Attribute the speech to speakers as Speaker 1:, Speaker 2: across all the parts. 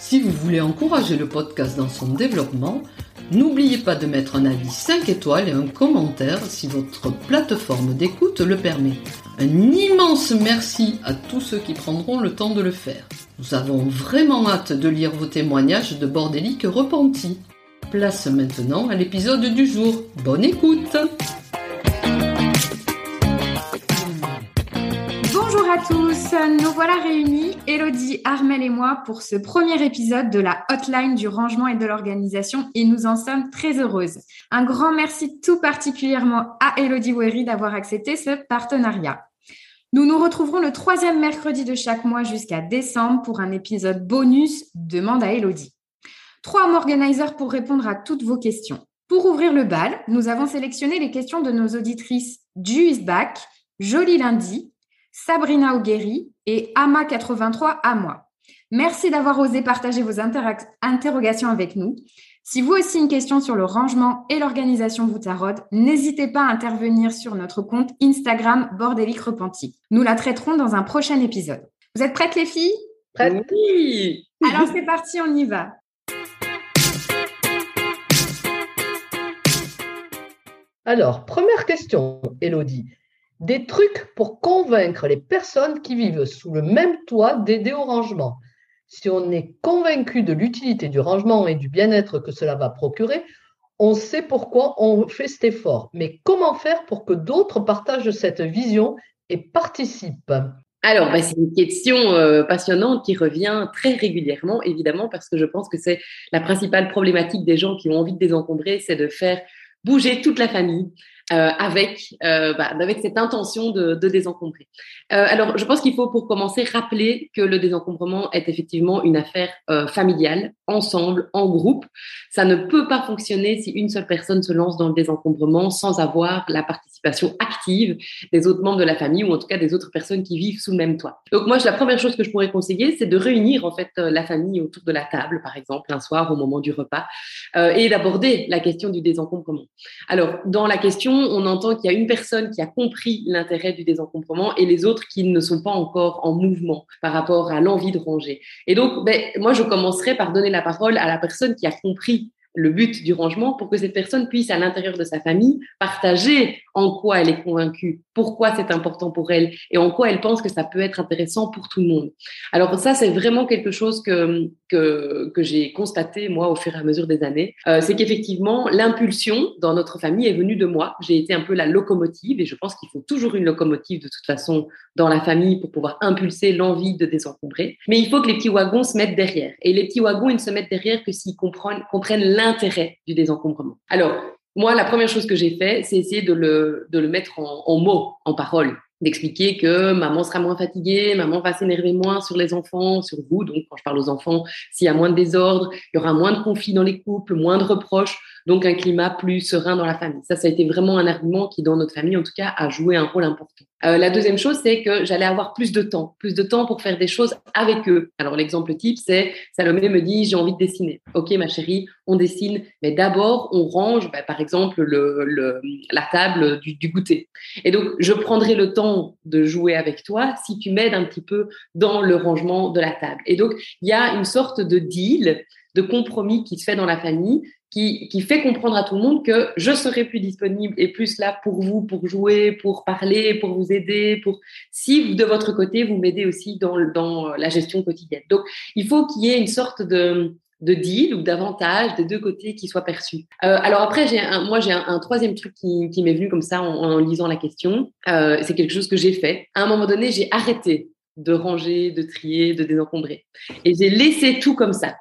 Speaker 1: Si vous voulez encourager le podcast dans son développement, n'oubliez pas de mettre un avis 5 étoiles et un commentaire si votre plateforme d'écoute le permet. Un immense merci à tous ceux qui prendront le temps de le faire. Nous avons vraiment hâte de lire vos témoignages de bordéliques repentis. Place maintenant à l'épisode du jour. Bonne écoute
Speaker 2: nous voilà réunis, Elodie, Armel et moi, pour ce premier épisode de la hotline du rangement et de l'organisation et nous en sommes très heureuses. Un grand merci tout particulièrement à Elodie Wery d'avoir accepté ce partenariat. Nous nous retrouverons le troisième mercredi de chaque mois jusqu'à décembre pour un épisode bonus Demande à Elodie. Trois organizers pour répondre à toutes vos questions. Pour ouvrir le bal, nous avons sélectionné les questions de nos auditrices Back, Jolie Lundi, Sabrina Augueri et Ama83 à moi. Merci d'avoir osé partager vos interrogations avec nous. Si vous aussi une question sur le rangement et l'organisation vous taraude, n'hésitez pas à intervenir sur notre compte Instagram Bordélique Repenti. Nous la traiterons dans un prochain épisode. Vous êtes prêtes les filles?
Speaker 1: Prêtes
Speaker 3: Oui
Speaker 2: Alors c'est parti, on y va.
Speaker 1: Alors, première question, Elodie. Des trucs pour convaincre les personnes qui vivent sous le même toit d'aider au rangement. Si on est convaincu de l'utilité du rangement et du bien-être que cela va procurer, on sait pourquoi on fait cet effort. Mais comment faire pour que d'autres partagent cette vision et participent?
Speaker 3: Alors, bah, c'est une question euh, passionnante qui revient très régulièrement, évidemment, parce que je pense que c'est la principale problématique des gens qui ont envie de désencombrer, c'est de faire bouger toute la famille euh, avec, euh, bah, avec cette intention de, désencombrer. Euh, alors, je pense qu'il faut pour commencer rappeler que le désencombrement est effectivement une affaire familiale, ensemble, en groupe. Ça ne peut pas fonctionner si une seule personne se lance dans le désencombrement sans avoir la participation active des autres membres de la famille ou en tout cas des autres personnes qui vivent sous le même toit. Donc moi, la première chose que je pourrais conseiller, c'est de réunir en fait la famille autour de la table, par exemple, un soir au moment du repas, et d'aborder la question du désencombrement. Alors, dans la question, on entend qu'il y a une personne qui a compris l'intérêt du désencombrement et les autres qui ne sont pas encore en mouvement par rapport à l'envie de ranger. Et donc, ben, moi, je commencerai par donner la parole à la personne qui a compris le but du rangement pour que cette personne puisse, à l'intérieur de sa famille, partager en quoi elle est convaincue, pourquoi c'est important pour elle et en quoi elle pense que ça peut être intéressant pour tout le monde. Alors ça, c'est vraiment quelque chose que, que, que j'ai constaté, moi, au fur et à mesure des années. Euh, c'est qu'effectivement, l'impulsion dans notre famille est venue de moi. J'ai été un peu la locomotive et je pense qu'il faut toujours une locomotive de toute façon dans la famille pour pouvoir impulser l'envie de désencombrer. Mais il faut que les petits wagons se mettent derrière. Et les petits wagons, ils ne se mettent derrière que s'ils comprennent, comprennent l'intérêt du désencombrement. Alors, moi, la première chose que j'ai fait, c'est essayer de le, de le mettre en, en mots, en paroles d'expliquer que maman sera moins fatiguée, maman va s'énerver moins sur les enfants, sur vous. Donc, quand je parle aux enfants, s'il y a moins de désordre, il y aura moins de conflits dans les couples, moins de reproches, donc un climat plus serein dans la famille. Ça, ça a été vraiment un argument qui, dans notre famille, en tout cas, a joué un rôle important. Euh, la deuxième chose, c'est que j'allais avoir plus de temps, plus de temps pour faire des choses avec eux. Alors, l'exemple type, c'est Salomé me dit, j'ai envie de dessiner. Ok, ma chérie, on dessine, mais d'abord, on range, bah, par exemple, le, le, la table du, du goûter. Et donc, je prendrai le temps de jouer avec toi si tu m'aides un petit peu dans le rangement de la table. Et donc, il y a une sorte de deal, de compromis qui se fait dans la famille qui, qui, fait comprendre à tout le monde que je serai plus disponible et plus là pour vous, pour jouer, pour parler, pour vous aider, pour si de votre côté vous m'aidez aussi dans, dans la gestion quotidienne. Donc il faut qu'il y ait une sorte de, de deal ou d'avantage des deux côtés qui soit perçu. Euh, alors après, j'ai un, moi j'ai un, un, troisième truc qui, qui m'est venu comme ça en, en lisant la question. Euh, c'est quelque chose que j'ai fait. À un moment donné, j'ai arrêté de ranger, de trier, de désencombrer, et j'ai laissé tout comme ça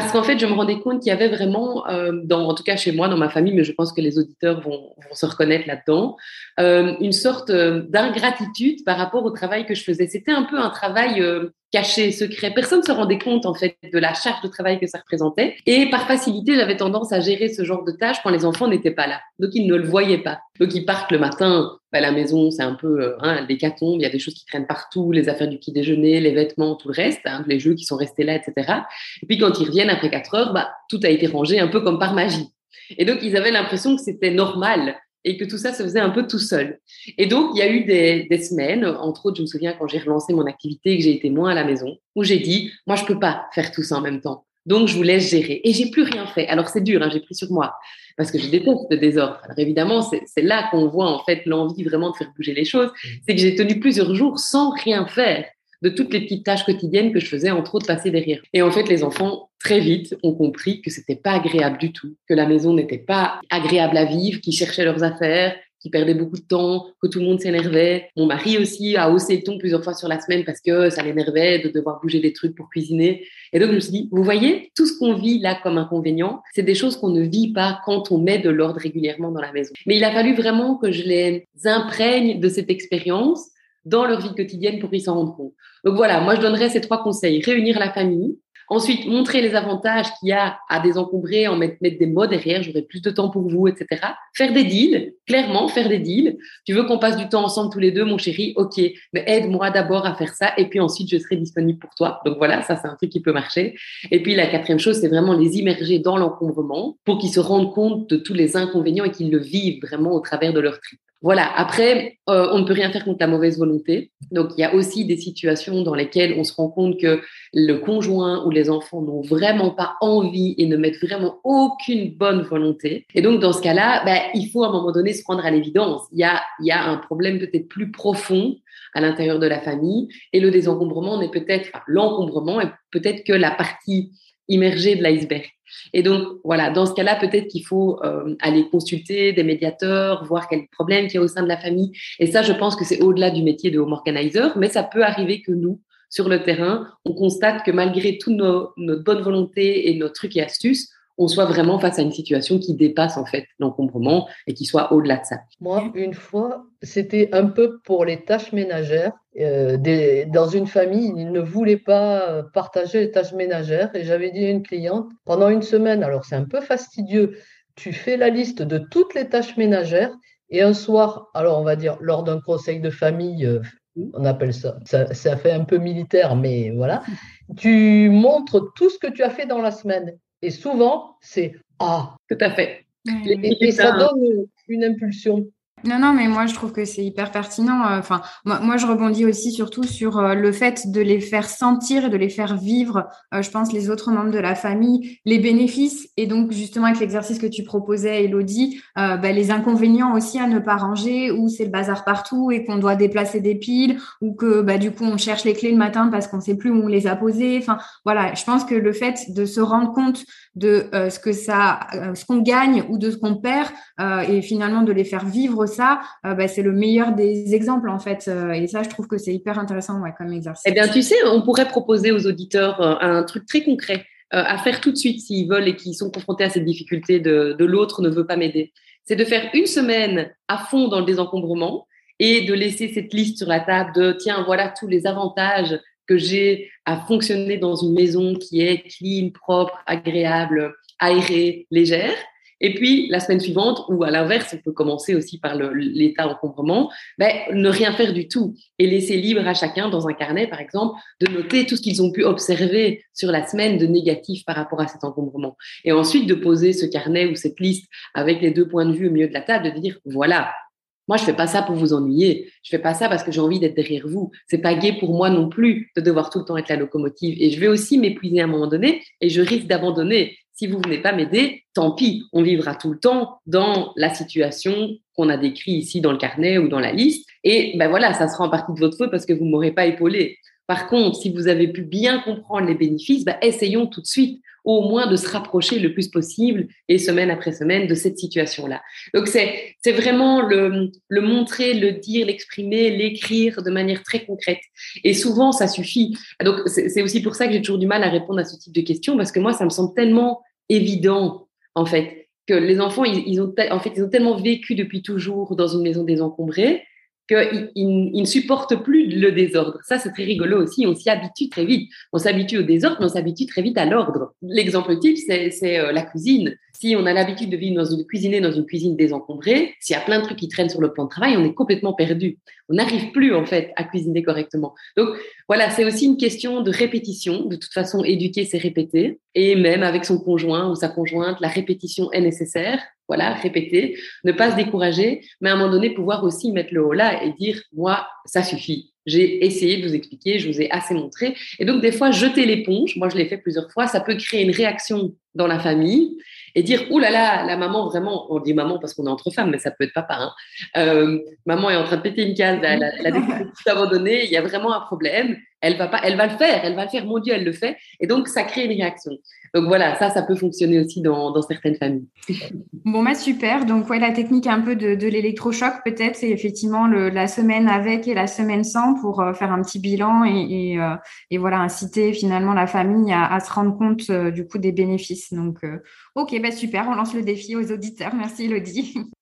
Speaker 3: parce qu'en fait, je me rendais compte qu'il y avait vraiment, euh, dans, en tout cas chez moi, dans ma famille, mais je pense que les auditeurs vont, se reconnaître là-dedans, euh, une sorte euh, d'ingratitude par rapport au travail que je faisais. C'était un peu un travail caché, secret. Personne ne se rendait compte en fait de la charge de travail que ça représentait. Et par facilité, j'avais tendance à gérer ce genre de tâches quand les enfants n'étaient pas là. Donc ils ne le voyaient pas. Donc ils partent le matin à la maison, c'est un peu euh, hein, l'hécatombe. Il y a des choses qui traînent partout, les affaires du petit déjeuner, les vêtements, tout le reste, hein, les jeux qui sont restés là, etc. Et puis quand ils reviennent après quatre heures, bah, tout a été rangé un peu comme par magie. Et donc ils avaient l'impression que c'était normal et que tout ça se faisait un peu tout seul. Et donc, il y a eu des, des semaines, entre autres, je me souviens quand j'ai relancé mon activité et que j'ai été moins à la maison, où j'ai dit, moi, je peux pas faire tout ça en même temps. Donc, je vous laisse gérer. Et j'ai plus rien fait. Alors, c'est dur, hein, j'ai pris sur moi, parce que je déteste le désordre. Alors, évidemment, c'est là qu'on voit, en fait, l'envie vraiment de faire bouger les choses. C'est que j'ai tenu plusieurs jours sans rien faire de toutes les petites tâches quotidiennes que je faisais, entre autres, passer derrière. Et en fait, les enfants, très vite, ont compris que c'était pas agréable du tout, que la maison n'était pas agréable à vivre, qu'ils cherchaient leurs affaires, qu'ils perdaient beaucoup de temps, que tout le monde s'énervait. Mon mari aussi a haussé le ton plusieurs fois sur la semaine parce que ça l'énervait de devoir bouger des trucs pour cuisiner. Et donc, je me suis dit, vous voyez, tout ce qu'on vit là comme inconvénient, c'est des choses qu'on ne vit pas quand on met de l'ordre régulièrement dans la maison. Mais il a fallu vraiment que je les imprègne de cette expérience dans leur vie quotidienne pour qu'ils s'en rendent compte. Donc voilà, moi je donnerais ces trois conseils. Réunir la famille. Ensuite, montrer les avantages qu'il y a à désencombrer, en mettre, mettre des mots derrière, j'aurai plus de temps pour vous, etc. Faire des deals, clairement, faire des deals. Tu veux qu'on passe du temps ensemble tous les deux, mon chéri? Ok, mais aide-moi d'abord à faire ça, et puis ensuite je serai disponible pour toi. Donc voilà, ça c'est un truc qui peut marcher. Et puis la quatrième chose, c'est vraiment les immerger dans l'encombrement pour qu'ils se rendent compte de tous les inconvénients et qu'ils le vivent vraiment au travers de leur trip. Voilà. Après, euh, on ne peut rien faire contre la mauvaise volonté. Donc, il y a aussi des situations dans lesquelles on se rend compte que le conjoint ou les enfants n'ont vraiment pas envie et ne mettent vraiment aucune bonne volonté. Et donc, dans ce cas-là, ben, il faut à un moment donné se rendre à l'évidence. Il y a, il y a un problème peut-être plus profond à l'intérieur de la famille et le désencombrement n'est peut-être, enfin, l'encombrement est peut-être que la partie immergée de l'iceberg. Et donc, voilà, dans ce cas-là, peut-être qu'il faut euh, aller consulter des médiateurs, voir quel problème il y a au sein de la famille. Et ça, je pense que c'est au-delà du métier de home organizer, mais ça peut arriver que nous, sur le terrain, on constate que malgré toute notre bonne volonté et nos trucs et astuces, on soit vraiment face à une situation qui dépasse en fait l'encombrement et qui soit au-delà de ça.
Speaker 1: Moi, une fois, c'était un peu pour les tâches ménagères. Euh, dans une famille, ils ne voulaient pas partager les tâches ménagères et j'avais dit à une cliente, pendant une semaine, alors c'est un peu fastidieux, tu fais la liste de toutes les tâches ménagères et un soir, alors on va dire lors d'un conseil de famille, euh, on appelle ça, ça fait un peu militaire, mais voilà, tu montres tout ce que tu as fait dans la semaine et souvent, c'est Ah.
Speaker 3: Tout à fait.
Speaker 1: Et, et ça donne une impulsion.
Speaker 2: Non, non, mais moi, je trouve que c'est hyper pertinent. Euh, enfin, moi, moi, je rebondis aussi surtout sur euh, le fait de les faire sentir et de les faire vivre, euh, je pense, les autres membres de la famille, les bénéfices. Et donc, justement, avec l'exercice que tu proposais, Elodie, bah, les inconvénients aussi à ne pas ranger, où c'est le bazar partout et qu'on doit déplacer des piles, ou que, bah, du coup, on cherche les clés le matin parce qu'on sait plus où on les a posées. Enfin, voilà, je pense que le fait de se rendre compte de ce que ça, ce qu'on gagne ou de ce qu'on perd, et finalement de les faire vivre ça, euh, bah, c'est le meilleur des exemples en fait. Euh, et ça, je trouve que c'est hyper intéressant comme exercice.
Speaker 3: Eh bien, tu sais, on pourrait proposer aux auditeurs euh, un truc très concret à faire tout de suite s'ils veulent et qu'ils sont confrontés à cette difficulté de, de l'autre ne veut pas m'aider. C'est de faire une semaine à fond dans le désencombrement et de laisser cette liste sur la table de tiens, voilà tous les avantages que j'ai à fonctionner dans une maison qui est clean, propre, agréable, aérée, légère. Et puis, la semaine suivante, ou à l'inverse, on peut commencer aussi par l'état encombrement, ben, ne rien faire du tout et laisser libre à chacun dans un carnet, par exemple, de noter tout ce qu'ils ont pu observer sur la semaine de négatif par rapport à cet encombrement. Et ensuite, de poser ce carnet ou cette liste avec les deux points de vue au milieu de la table, de dire, voilà, moi, je fais pas ça pour vous ennuyer. Je fais pas ça parce que j'ai envie d'être derrière vous. C'est pas gai pour moi non plus de devoir tout le temps être la locomotive. Et je vais aussi m'épuiser à un moment donné et je risque d'abandonner si vous venez pas m'aider, tant pis, on vivra tout le temps dans la situation qu'on a décrit ici dans le carnet ou dans la liste. Et ben voilà, ça sera en partie de votre faute parce que vous m'aurez pas épaulé. Par contre, si vous avez pu bien comprendre les bénéfices, bah, essayons tout de suite au moins de se rapprocher le plus possible et semaine après semaine de cette situation-là. Donc c'est c'est vraiment le, le montrer, le dire, l'exprimer, l'écrire de manière très concrète. Et souvent ça suffit. Donc c'est aussi pour ça que j'ai toujours du mal à répondre à ce type de questions parce que moi ça me semble tellement évident en fait que les enfants ils, ont en ont tellement vécu depuis toujours dans une maison désencombrée qu'ils il, ne supportent plus le désordre. Ça, c'est très rigolo aussi. On s'y habitue très vite. On s'habitue au désordre, mais on s'habitue très vite à l'ordre. L'exemple type, c'est euh, la cuisine. Si on a l'habitude de vivre dans une dans une cuisine désencombrée, s'il y a plein de trucs qui traînent sur le plan de travail, on est complètement perdu. On n'arrive plus, en fait, à cuisiner correctement. Donc, voilà, c'est aussi une question de répétition. De toute façon, éduquer, c'est répéter. Et même avec son conjoint ou sa conjointe, la répétition est nécessaire voilà, répéter, ne pas se décourager, mais à un moment donné, pouvoir aussi mettre le haut là et dire, moi, ça suffit. J'ai essayé de vous expliquer, je vous ai assez montré. Et donc, des fois, jeter l'éponge, moi, je l'ai fait plusieurs fois, ça peut créer une réaction dans la famille et dire, ouh là là, la maman, vraiment, on dit maman parce qu'on est entre femmes, mais ça peut être papa. Hein. Euh, maman est en train de péter une case, elle a, elle a tout abandonné, il y a vraiment un problème. Elle va pas, elle va le faire, elle va le faire, mon Dieu, elle le fait. Et donc, ça crée une réaction. Donc voilà, ça, ça peut fonctionner aussi dans, dans certaines familles.
Speaker 2: Bon, bah super. Donc, ouais, la technique un peu de, de l'électrochoc, peut-être, c'est effectivement le, la semaine avec et la semaine sans pour euh, faire un petit bilan euh, et, voilà, inciter finalement la famille à, à se rendre compte euh, du coup des bénéfices. Donc, ok, bah super, on lance le défi aux auditeurs. Merci, Elodie.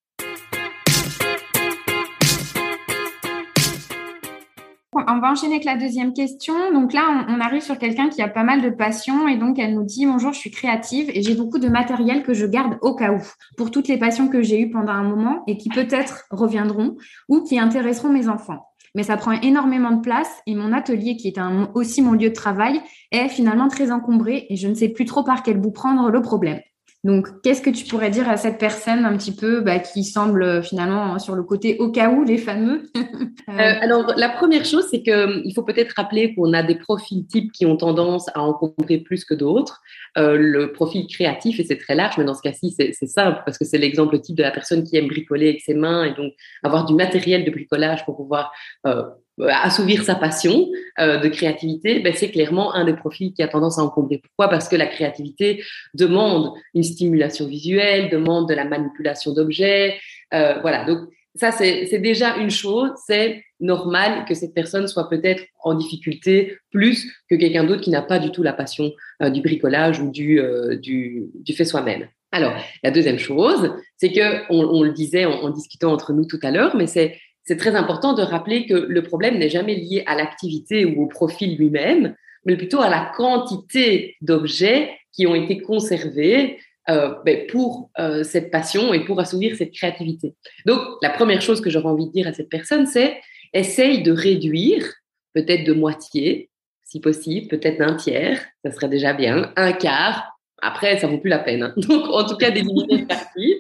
Speaker 2: On va enchaîner avec la deuxième question. Donc là, on, arrive sur quelqu'un qui a pas mal de passion et donc elle nous dit bonjour, je suis créative et j'ai beaucoup de matériel que je garde au cas où pour toutes les passions que j'ai eues pendant un moment et qui peut-être reviendront ou qui intéresseront mes enfants. Mais ça prend énormément de place et mon atelier, qui est aussi mon lieu de travail, est finalement très encombré et je ne sais plus trop par quel bout prendre le problème. Donc, qu'est-ce que tu pourrais dire à cette personne un petit peu bah, qui semble euh, finalement sur le côté au cas où, les fameux
Speaker 3: euh, Alors, la première chose, c'est qu'il faut peut-être rappeler qu'on a des profils types qui ont tendance à encombrer plus que d'autres. Euh, le profil créatif, et c'est très large, mais dans ce cas-ci, c'est simple parce que c'est l'exemple type de la personne qui aime bricoler avec ses mains et donc avoir du matériel de bricolage pour pouvoir euh, euh, assouvir sa passion euh, de créativité, ben, c'est clairement un des profils qui a tendance à encombrer. Pourquoi? Parce que la créativité demande une stimulation visuelle, demande de la manipulation d'objets. Euh, voilà, donc ça, c'est déjà une chose. C'est normal que cette personne soit peut-être en difficulté plus que quelqu'un d'autre qui n'a pas du tout la passion euh, du bricolage ou du, euh, du, du fait soi-même. Alors, la deuxième chose, c'est que on, on, le disait en, en discutant entre nous tout à l'heure, mais c'est c'est très important de rappeler que le problème n'est jamais lié à l'activité ou au profil lui-même, mais plutôt à la quantité d'objets qui ont été conservés euh, ben pour euh, cette passion et pour assouvir cette créativité. Donc, la première chose que j'aurais envie de dire à cette personne, c'est essaye de réduire, peut-être de moitié, si possible, peut-être d'un tiers, ça serait déjà bien, un quart, après, ça vaut plus la peine. Hein. Donc, en tout cas, d'éliminer le partie.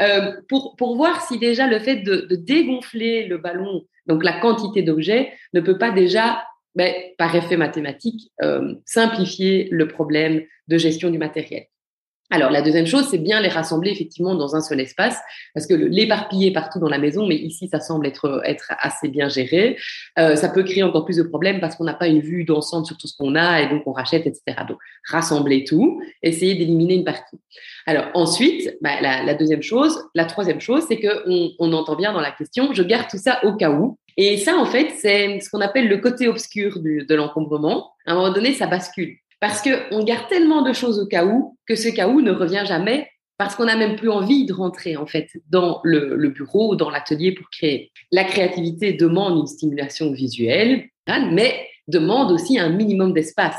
Speaker 3: Euh, pour, pour voir si déjà le fait de, de dégonfler le ballon, donc la quantité d'objets, ne peut pas déjà, ben, par effet mathématique, euh, simplifier le problème de gestion du matériel. Alors, la deuxième chose, c'est bien les rassembler effectivement dans un seul espace, parce que l'éparpiller partout dans la maison, mais ici, ça semble être, être assez bien géré, euh, ça peut créer encore plus de problèmes parce qu'on n'a pas une vue d'ensemble sur tout ce qu'on a et donc on rachète, etc. Donc, rassembler tout, essayer d'éliminer une partie. Alors, ensuite, bah, la, la, deuxième chose, la troisième chose, c'est qu'on on entend bien dans la question, je garde tout ça au cas où. Et ça, en fait, c'est ce qu'on appelle le côté obscur du, de l'encombrement. À un moment donné, ça bascule. Parce qu'on garde tellement de choses au cas où que ce cas où ne revient jamais parce qu'on n'a même plus envie de rentrer en fait dans le, bureau ou dans l'atelier pour créer. La créativité demande une stimulation visuelle, hein, mais demande aussi un minimum d'espace.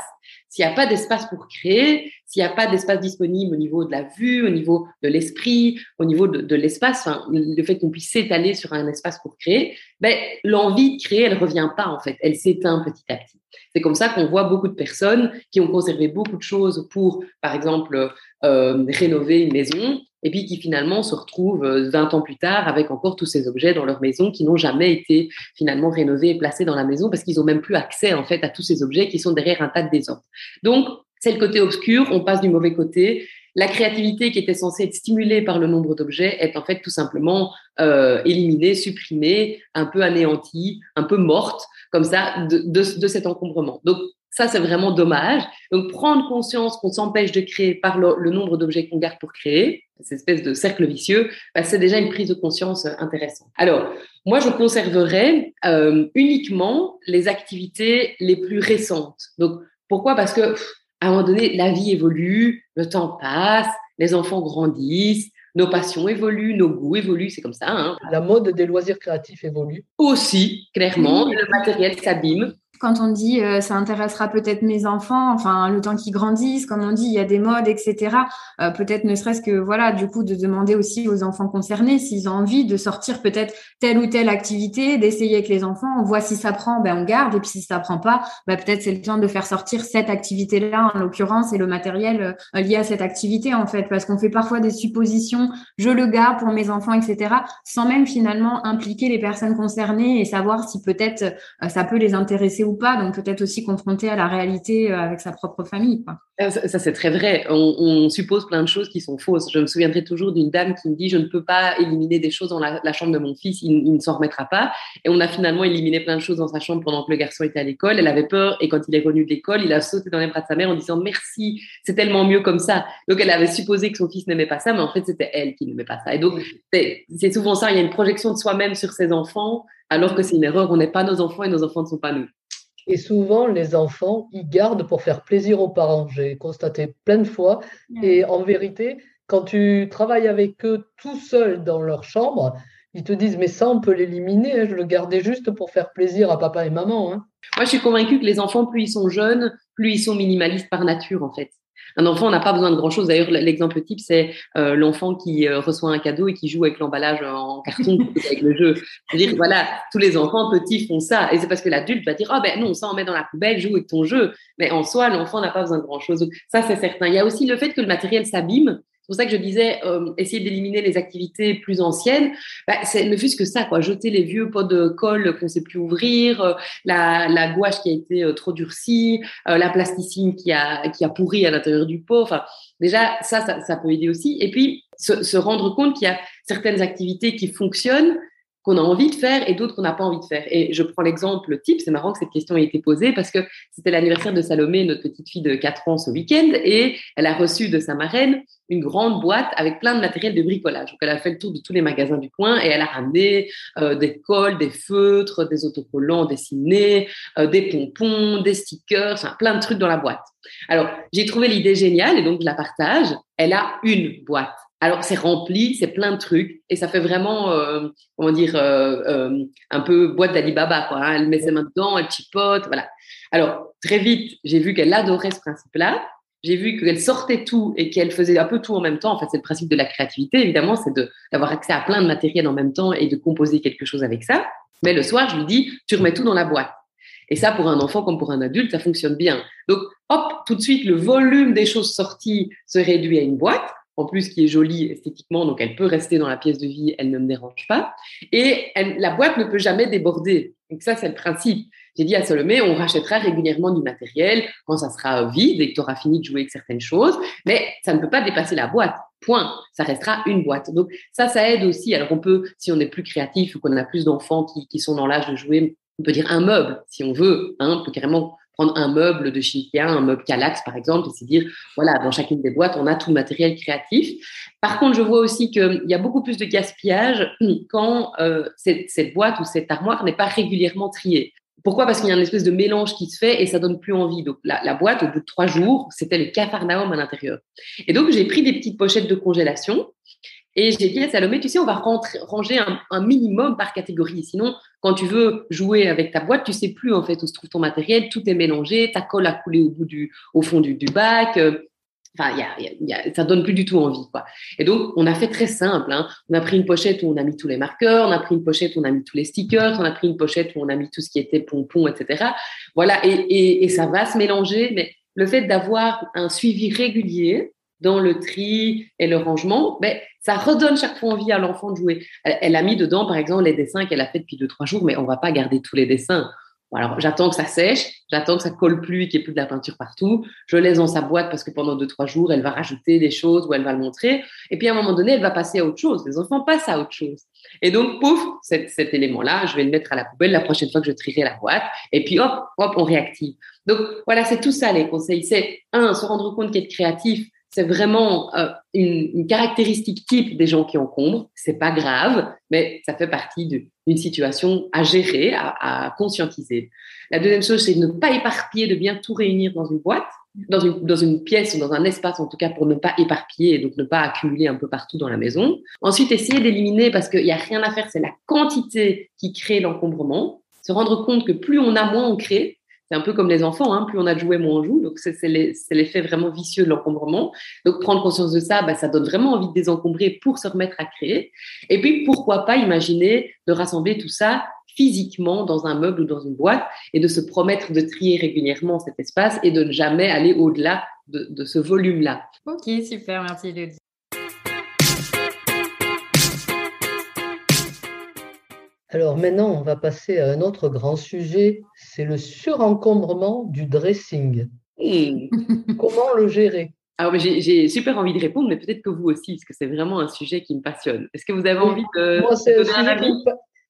Speaker 3: S'il n'y a pas d'espace pour créer, s'il n'y a pas d'espace disponible au niveau de la vue, au niveau de l'esprit, au niveau de, l'espace, le fait qu'on puisse s'étaler sur un espace pour créer, ben, l'envie de créer, elle revient pas en fait, elle s'éteint petit à petit. C'est comme ça qu'on voit beaucoup de personnes qui ont conservé beaucoup de choses pour, par exemple, euh, rénover une maison, et puis qui finalement se retrouvent 20 euh, ans plus tard avec encore tous ces objets dans leur maison qui n'ont jamais été finalement rénovés et placés dans la maison parce qu'ils ont même plus accès en fait à tous ces objets qui sont derrière un tas de désordre. Donc c'est le côté obscur, on passe du mauvais côté la créativité qui était censée être stimulée par le nombre d'objets est en fait tout simplement euh, éliminée, supprimée, un peu anéantie, un peu morte, comme ça, de, de, cet encombrement. Donc, ça, c'est vraiment dommage. Donc, prendre conscience qu'on s'empêche de créer par le, nombre d'objets qu'on garde pour créer, cette espèce de cercle vicieux, bah, c'est déjà une prise de conscience intéressante. Alors, moi, je conserverais euh, uniquement les activités les plus récentes. Donc, pourquoi? Parce que à un moment donné, la vie évolue, le temps passe, les enfants grandissent, nos passions évoluent, nos goûts évoluent, c'est comme ça. Hein.
Speaker 4: La mode des loisirs créatifs évolue.
Speaker 3: Aussi, clairement, le matériel s'abîme
Speaker 2: quand on dit euh, ça intéressera peut-être mes enfants, enfin le temps qu'ils grandissent, comme on dit, il y a des modes, etc. Euh, peut-être ne serait-ce que voilà, du coup, de demander aussi aux enfants concernés s'ils ont envie de sortir peut-être telle ou telle activité, d'essayer avec les enfants. On voit si ça prend, ben on garde, et puis si ça prend pas, ben, peut-être c'est le temps de faire sortir cette activité-là en l'occurrence et le matériel euh, lié à cette activité en fait, parce qu'on fait parfois des suppositions, je le garde pour mes enfants, etc. Sans même finalement impliquer les personnes concernées et savoir si peut-être ça peut les intéresser ou pas, donc peut-être aussi confronté à la réalité euh, avec sa propre famille.
Speaker 3: Ah, ça, c'est très vrai. On, suppose plein de choses qui sont fausses. Je me souviendrai toujours d'une dame qui me dit je ne peux pas éliminer des choses dans la, chambre de mon fils, il, ne s'en remettra pas. Et on a finalement éliminé plein de choses dans sa chambre pendant que le garçon était à l'école. Elle avait peur et quand il est revenu de l'école, il a sauté dans les bras de sa mère en disant merci, c'est tellement mieux comme ça. Donc elle avait supposé que son fils n'aimait pas ça, mais en fait c'était elle qui n'aimait pas ça. Et donc c'est souvent ça. Il y a une projection de soi-même sur ses enfants, alors que c'est une erreur. On n'est pas nos enfants et nos enfants ne sont pas nous.
Speaker 4: Et souvent, les enfants, ils gardent pour faire plaisir aux parents. J'ai constaté plein de fois. Et en vérité, quand tu travailles avec eux tout seul dans leur chambre, ils te disent, mais ça, on peut l'éliminer. Hein. je le gardais juste pour faire plaisir à papa et maman. Hein.
Speaker 3: Moi, je suis convaincue que les enfants, plus ils sont jeunes, plus ils sont minimalistes par nature, en fait. Un enfant n'a pas besoin de grand-chose. D'ailleurs, l'exemple type, c'est euh, l'enfant qui euh, reçoit un cadeau et qui joue avec l'emballage en carton avec le jeu. Dire, voilà, tous les enfants petits font ça. Et c'est parce que l'adulte va dire, ah oh, ben non, ça on met dans la poubelle, joue avec ton jeu. Mais en soi, l'enfant n'a pas besoin de grand-chose. Ça, c'est certain. Il y a aussi le fait que le matériel s'abîme c'est pour ça que je disais, euh, essayer d'éliminer les activités plus anciennes, bah, c'est ne fût-ce que ça, quoi. Jeter les vieux pots de colle qu'on ne sait plus ouvrir, euh, la, la, gouache qui a été euh, trop durcie, la plasticine qui a, qui a pourri à l'intérieur du pot. Enfin, déjà, ça, ça, ça, peut aider aussi. Et puis, se, se rendre compte qu'il y a certaines activités qui fonctionnent qu'on a envie de faire et d'autres qu'on n'a pas envie de faire. Et je prends l'exemple type, c'est marrant que cette question ait été posée parce que c'était l'anniversaire de Salomé, notre petite fille de 4 ans ce week-end, et elle a reçu de sa marraine une grande boîte avec plein de matériel de bricolage. Donc elle a fait le tour de tous les magasins du coin et elle a ramené euh, des cols, des feutres, des autocollants dessinés, euh, des pompons, des stickers, enfin, plein de trucs dans la boîte. Alors j'ai trouvé l'idée géniale et donc je la partage. Elle a une boîte alors c'est rempli, c'est plein de trucs et ça fait vraiment, euh, comment dire, euh, euh, un peu boîte d'Alibaba quoi. Hein. Elle met ses mains dedans, elle chipote, voilà. Alors très vite, j'ai vu qu'elle adorait ce principe-là. J'ai vu qu'elle sortait tout et qu'elle faisait un peu tout en même temps. En fait, c'est le principe de la créativité, évidemment, c'est d'avoir accès à plein de matériel en même temps et de composer quelque chose avec ça. Mais le soir, je lui dis, tu remets tout dans la boîte. Et ça, pour un enfant comme pour un adulte, ça fonctionne bien. Donc, hop, tout de suite, le volume des choses sorties se réduit à une boîte en plus qui est jolie esthétiquement, donc elle peut rester dans la pièce de vie, elle ne me dérange pas. Et la boîte ne peut jamais déborder. Donc ça, c'est le principe. J'ai dit à Salomé, on rachètera régulièrement du matériel quand ça sera vide et que tu auras fini de jouer avec certaines choses, mais ça ne peut pas dépasser la boîte. Point. Ça restera une boîte. Donc ça, ça aide aussi. Alors on peut, si on est plus créatif ou qu'on a plus d'enfants qui, sont dans l'âge de jouer, on peut dire un meuble, si on veut. Hein, on peut carrément prendre un meuble de chez un meuble Calax par exemple, et se dire, voilà, dans chacune des boîtes, on a tout le matériel créatif. Par contre, je vois aussi qu'il y a beaucoup plus de gaspillage quand euh, cette, boîte ou cette armoire n'est pas régulièrement triée. Pourquoi? Parce qu'il y a une espèce de mélange qui se fait et ça donne plus envie. Donc la, la boîte, au bout de trois jours, c'était le cafarnaum à l'intérieur. Et donc j'ai pris des petites pochettes de congélation et j'ai dit à Salomé, tu sais, on va ranger un, minimum par catégorie. Sinon, quand tu veux jouer avec ta boîte, tu sais plus en fait où se trouve ton matériel, tout est mélangé, ta colle a coulé au bout du, au fond du, bac. Euh, enfin, y ça donne plus du tout envie, quoi. Et donc, on a fait très simple. Hein. On a pris une pochette où on a mis tous les marqueurs, on a pris une pochette où on a mis tous les stickers, on a pris une pochette où on a mis tout ce qui était pompons, etc. Voilà, et, et, et ça va se mélanger. Mais le fait d'avoir un suivi régulier, dans le tri et le rangement, ben, ça redonne chaque fois envie à l'enfant de jouer. Elle, a mis dedans, par exemple, les dessins qu'elle a fait depuis deux, trois jours, mais on va pas garder tous les dessins. alors, j'attends que ça sèche, j'attends que ça colle plus qu'il n'y ait plus de la peinture partout. Je laisse dans sa boîte parce que pendant deux, trois jours, elle va rajouter des choses ou elle va le montrer. Et puis, à un moment donné, elle va passer à autre chose. Les enfants passent à autre chose. Et donc, pouf, cet, cet élément-là, je vais le mettre à la poubelle la prochaine fois que je trierai la boîte. Et puis, hop, hop, on réactive. Donc, voilà, c'est tout ça, les conseils. C'est, un, se rendre compte qu'être créatif, c'est vraiment euh, une, caractéristique type des gens qui encombrent. C'est pas grave, mais ça fait partie d'une situation à gérer, à, à, conscientiser. La deuxième chose, c'est de ne pas éparpiller, de bien tout réunir dans une boîte, dans une, dans une pièce ou dans un espace en tout cas pour ne pas éparpiller et donc ne pas accumuler un peu partout dans la maison. Ensuite, essayer d'éliminer parce qu'il n'y a rien à faire, c'est la quantité qui crée l'encombrement. Se rendre compte que plus on a, moins on crée c'est un peu comme les enfants, hein, plus on a de jouets, moins on joue. Donc, c'est l'effet vraiment vicieux de l'encombrement. Donc, prendre conscience de ça, bah, ça donne vraiment envie de désencombrer pour se remettre à créer. Et puis, pourquoi pas imaginer de rassembler tout ça physiquement dans un meuble ou dans une boîte et de se promettre de trier régulièrement cet espace et de ne jamais aller au-delà de, ce volume-là.
Speaker 2: Ok, super, merci.
Speaker 4: Alors maintenant, on va passer à un autre grand sujet, c'est le surencombrement du dressing.
Speaker 3: Mmh.
Speaker 4: Comment le gérer?
Speaker 3: Alors, j'ai super envie de répondre, mais peut-être que vous aussi, parce que c'est vraiment un sujet qui me passionne. Est-ce que vous avez envie de,
Speaker 4: Moi, c'est
Speaker 3: donner un avis?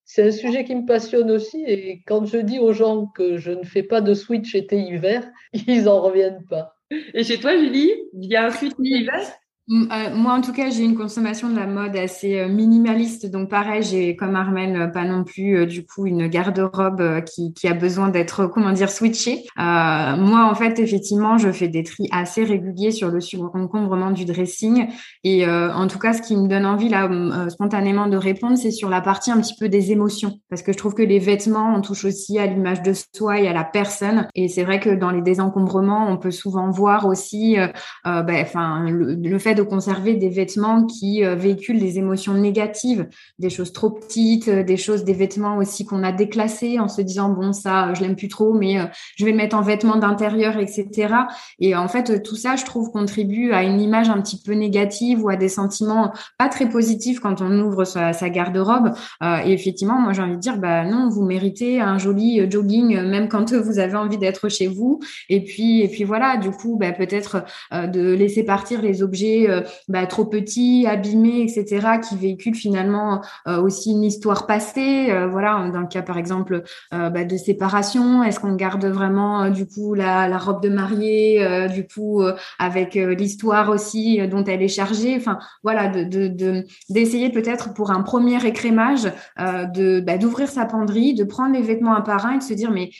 Speaker 4: C'est un sujet qui me passionne aussi. Et quand je dis aux gens que je ne fais pas de switch été-hiver, ils n'en reviennent pas.
Speaker 3: Et chez toi, Julie, il y a un switch hiver
Speaker 2: moi, en tout cas, j'ai une consommation de la mode assez euh, minimaliste. Donc, pareil, j'ai comme Armel euh, pas non plus du coup une garde-robe qui, a besoin d'être comment dire switchée. Euh, moi, en fait, effectivement, je fais des tris assez réguliers sur le surencombrement du dressing. Et en tout cas, ce qui me donne envie là spontanément de répondre, c'est sur la partie un petit peu des émotions, parce que je trouve que les vêtements, on touche aussi à l'image de soi et à la personne. Et c'est vrai que dans les désencombrements, on peut souvent voir aussi, ben, enfin, le fait de conserver des vêtements qui euh, véhiculent des émotions négatives, des choses trop petites, euh, des choses, des vêtements aussi qu'on a déclassés en se disant bon ça je l'aime plus trop, mais euh, je vais le mettre en vêtements d'intérieur, etc. Et en fait tout ça je trouve contribue à une image un petit peu négative ou à des sentiments pas très positifs quand on ouvre sa, sa garde-robe. et effectivement moi j'ai envie de dire bah non vous méritez un joli jogging même quand vous avez envie d'être chez vous. Et puis et puis voilà du coup bah, peut-être de laisser partir les objets euh, bah, trop petits, abîmés, etc., qui véhiculent finalement euh, aussi une histoire passée. Euh, voilà, dans le cas par exemple bah, de séparation, est-ce qu'on garde vraiment du coup la, robe de mariée, du coup avec l'histoire aussi dont elle est chargée? Enfin voilà, de d'essayer de, peut-être pour un premier écrémage bah, d'ouvrir sa penderie, de prendre les vêtements un par un et de se dire mais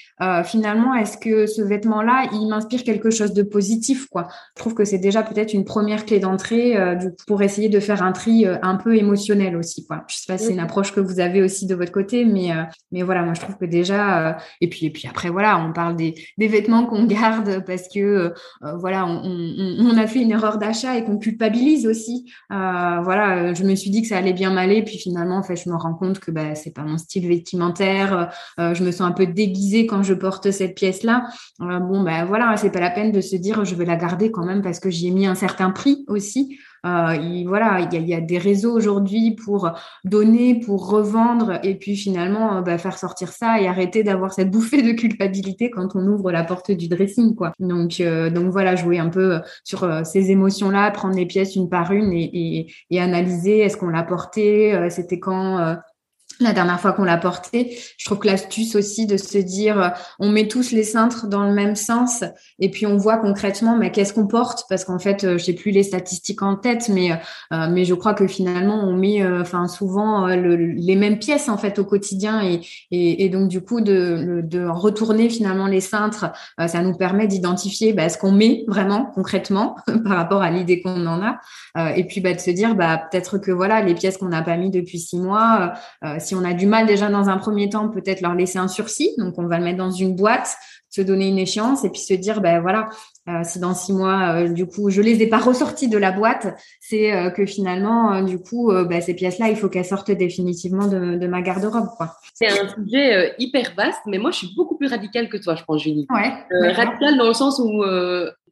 Speaker 2: finalement est-ce que ce vêtement-là il m'inspire quelque chose de positif quoi? Je trouve que c'est déjà peut-être une première clé d'entrée euh, pour essayer de faire un tri euh, un peu émotionnel aussi. Quoi. Je sais pas si c'est une approche que vous avez aussi de votre côté, mais, euh, mais voilà, moi je trouve que déjà, et, puis, et puis après, voilà, on parle des, des vêtements qu'on garde parce que voilà, on, on, a fait une erreur d'achat et qu'on culpabilise aussi. voilà, je me suis dit que ça allait bien m'aller, puis finalement, en fait, je me rends compte que bah, c'est pas mon style vestimentaire. je me sens un peu déguisée quand je porte cette pièce-là. bon, ben bah, voilà, c'est pas la peine de se dire je vais la garder quand même parce que j'y ai mis un certain prix aussi aussi. Euh, il, voilà, il y, a, des réseaux aujourd'hui pour donner, pour revendre, et puis finalement euh, bah, faire sortir ça et arrêter d'avoir cette bouffée de culpabilité quand on ouvre la porte du dressing, quoi. Donc, euh, donc voilà, jouer un peu sur ces émotions-là, prendre les pièces une par une et analyser est-ce qu'on l'a porté, c'était quand la dernière fois qu'on l'a porté. Je trouve que l'astuce aussi de se dire, euh, on met tous les cintres dans le même sens et puis on voit concrètement, mais qu'est-ce qu'on porte? Parce qu'en fait, euh, je sais plus les statistiques en tête, mais euh, mais je crois que finalement, on met, souvent les mêmes pièces en fait au quotidien et et, et donc du coup de, de retourner finalement les cintres, ça nous permet d'identifier bah, ce qu'on met vraiment concrètement par rapport à l'idée qu'on en a et puis bah, de se dire, bah peut-être que voilà les pièces qu'on n'a pas mis depuis six mois si on a du mal déjà dans un premier temps, peut-être leur laisser un sursis. Donc, on va le mettre dans une boîte, se donner une échéance et puis se dire, ben voilà, euh, si dans six mois, euh, du coup, je les ai pas ressortis de la boîte, c'est euh, que finalement, du coup, ben, ces pièces-là, il faut qu'elles sortent définitivement de, ma garde-robe.
Speaker 3: C'est un sujet hyper vaste, mais moi, je suis beaucoup plus radicale que toi, je pense, Julie.
Speaker 2: Ouais,
Speaker 3: radicale dans le sens où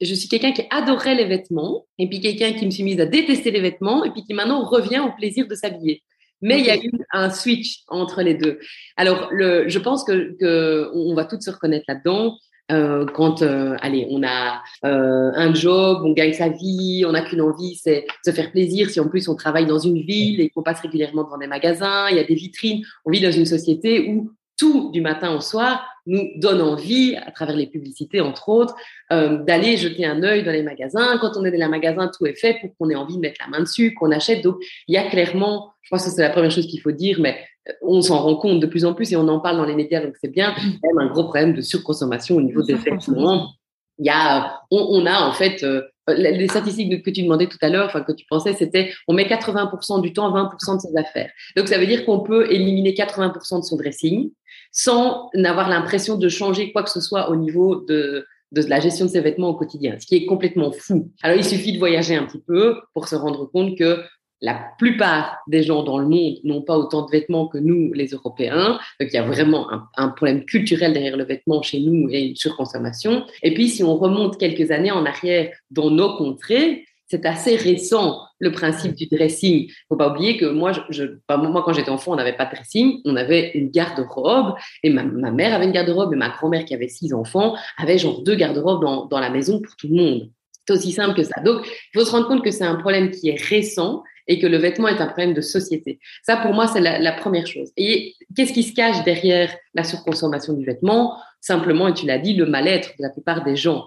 Speaker 3: je suis quelqu'un qui adorait les vêtements et puis quelqu'un qui me suis mise à détester les vêtements et puis qui maintenant revient au plaisir de s'habiller. Mais il y a eu un switch entre les deux. Alors, le, je pense que, que on va toutes se reconnaître là-dedans. Euh, quand, euh, allez, on a euh, un job, on gagne sa vie, on n'a qu'une envie, c'est se faire plaisir. Si en plus on travaille dans une ville et qu'on passe régulièrement devant des magasins, il y a des vitrines, on vit dans une société où tout du matin au soir nous donne envie, à travers les publicités entre autres, euh, d'aller jeter un œil dans les magasins. Quand on est dans les magasins, tout est fait pour qu'on ait envie de mettre la main dessus, qu'on achète. Donc, il y a clairement, je pense que c'est la première chose qu'il faut dire, mais euh, on s'en rend compte de plus en plus et on en parle dans les médias, donc c'est bien. Il y a même un gros problème de surconsommation au niveau des vêtements. Il y a, on, a en fait euh, les statistiques que tu demandais tout à l'heure, enfin que tu pensais, c'était on met 80% du temps, 20% de ses affaires. Donc ça veut dire qu'on peut éliminer 80% de son dressing sans n'avoir l'impression de changer quoi que ce soit au niveau de, de la gestion de ses vêtements au quotidien, ce qui est complètement fou. Alors il suffit de voyager un petit peu pour se rendre compte que la plupart des gens dans le monde n'ont pas autant de vêtements que nous, les Européens. Donc, il y a vraiment un, un, problème culturel derrière le vêtement chez nous et une surconsommation. Et puis, si on remonte quelques années en arrière dans nos contrées, c'est assez récent le principe du dressing. Faut pas oublier que moi, je, moi quand j'étais enfant, on n'avait pas de dressing, on avait une garde-robe et ma, mère avait une garde-robe et ma grand-mère qui avait six enfants avait genre deux garde-robes dans, dans la maison pour tout le monde. C'est aussi simple que ça. Donc, il faut se rendre compte que c'est un problème qui est récent et que le vêtement est un problème de société. Ça, pour moi, c'est la, la, première chose. Et qu'est-ce qui se cache derrière la surconsommation du vêtement? Simplement, et tu l'as dit, le mal-être de la plupart des gens.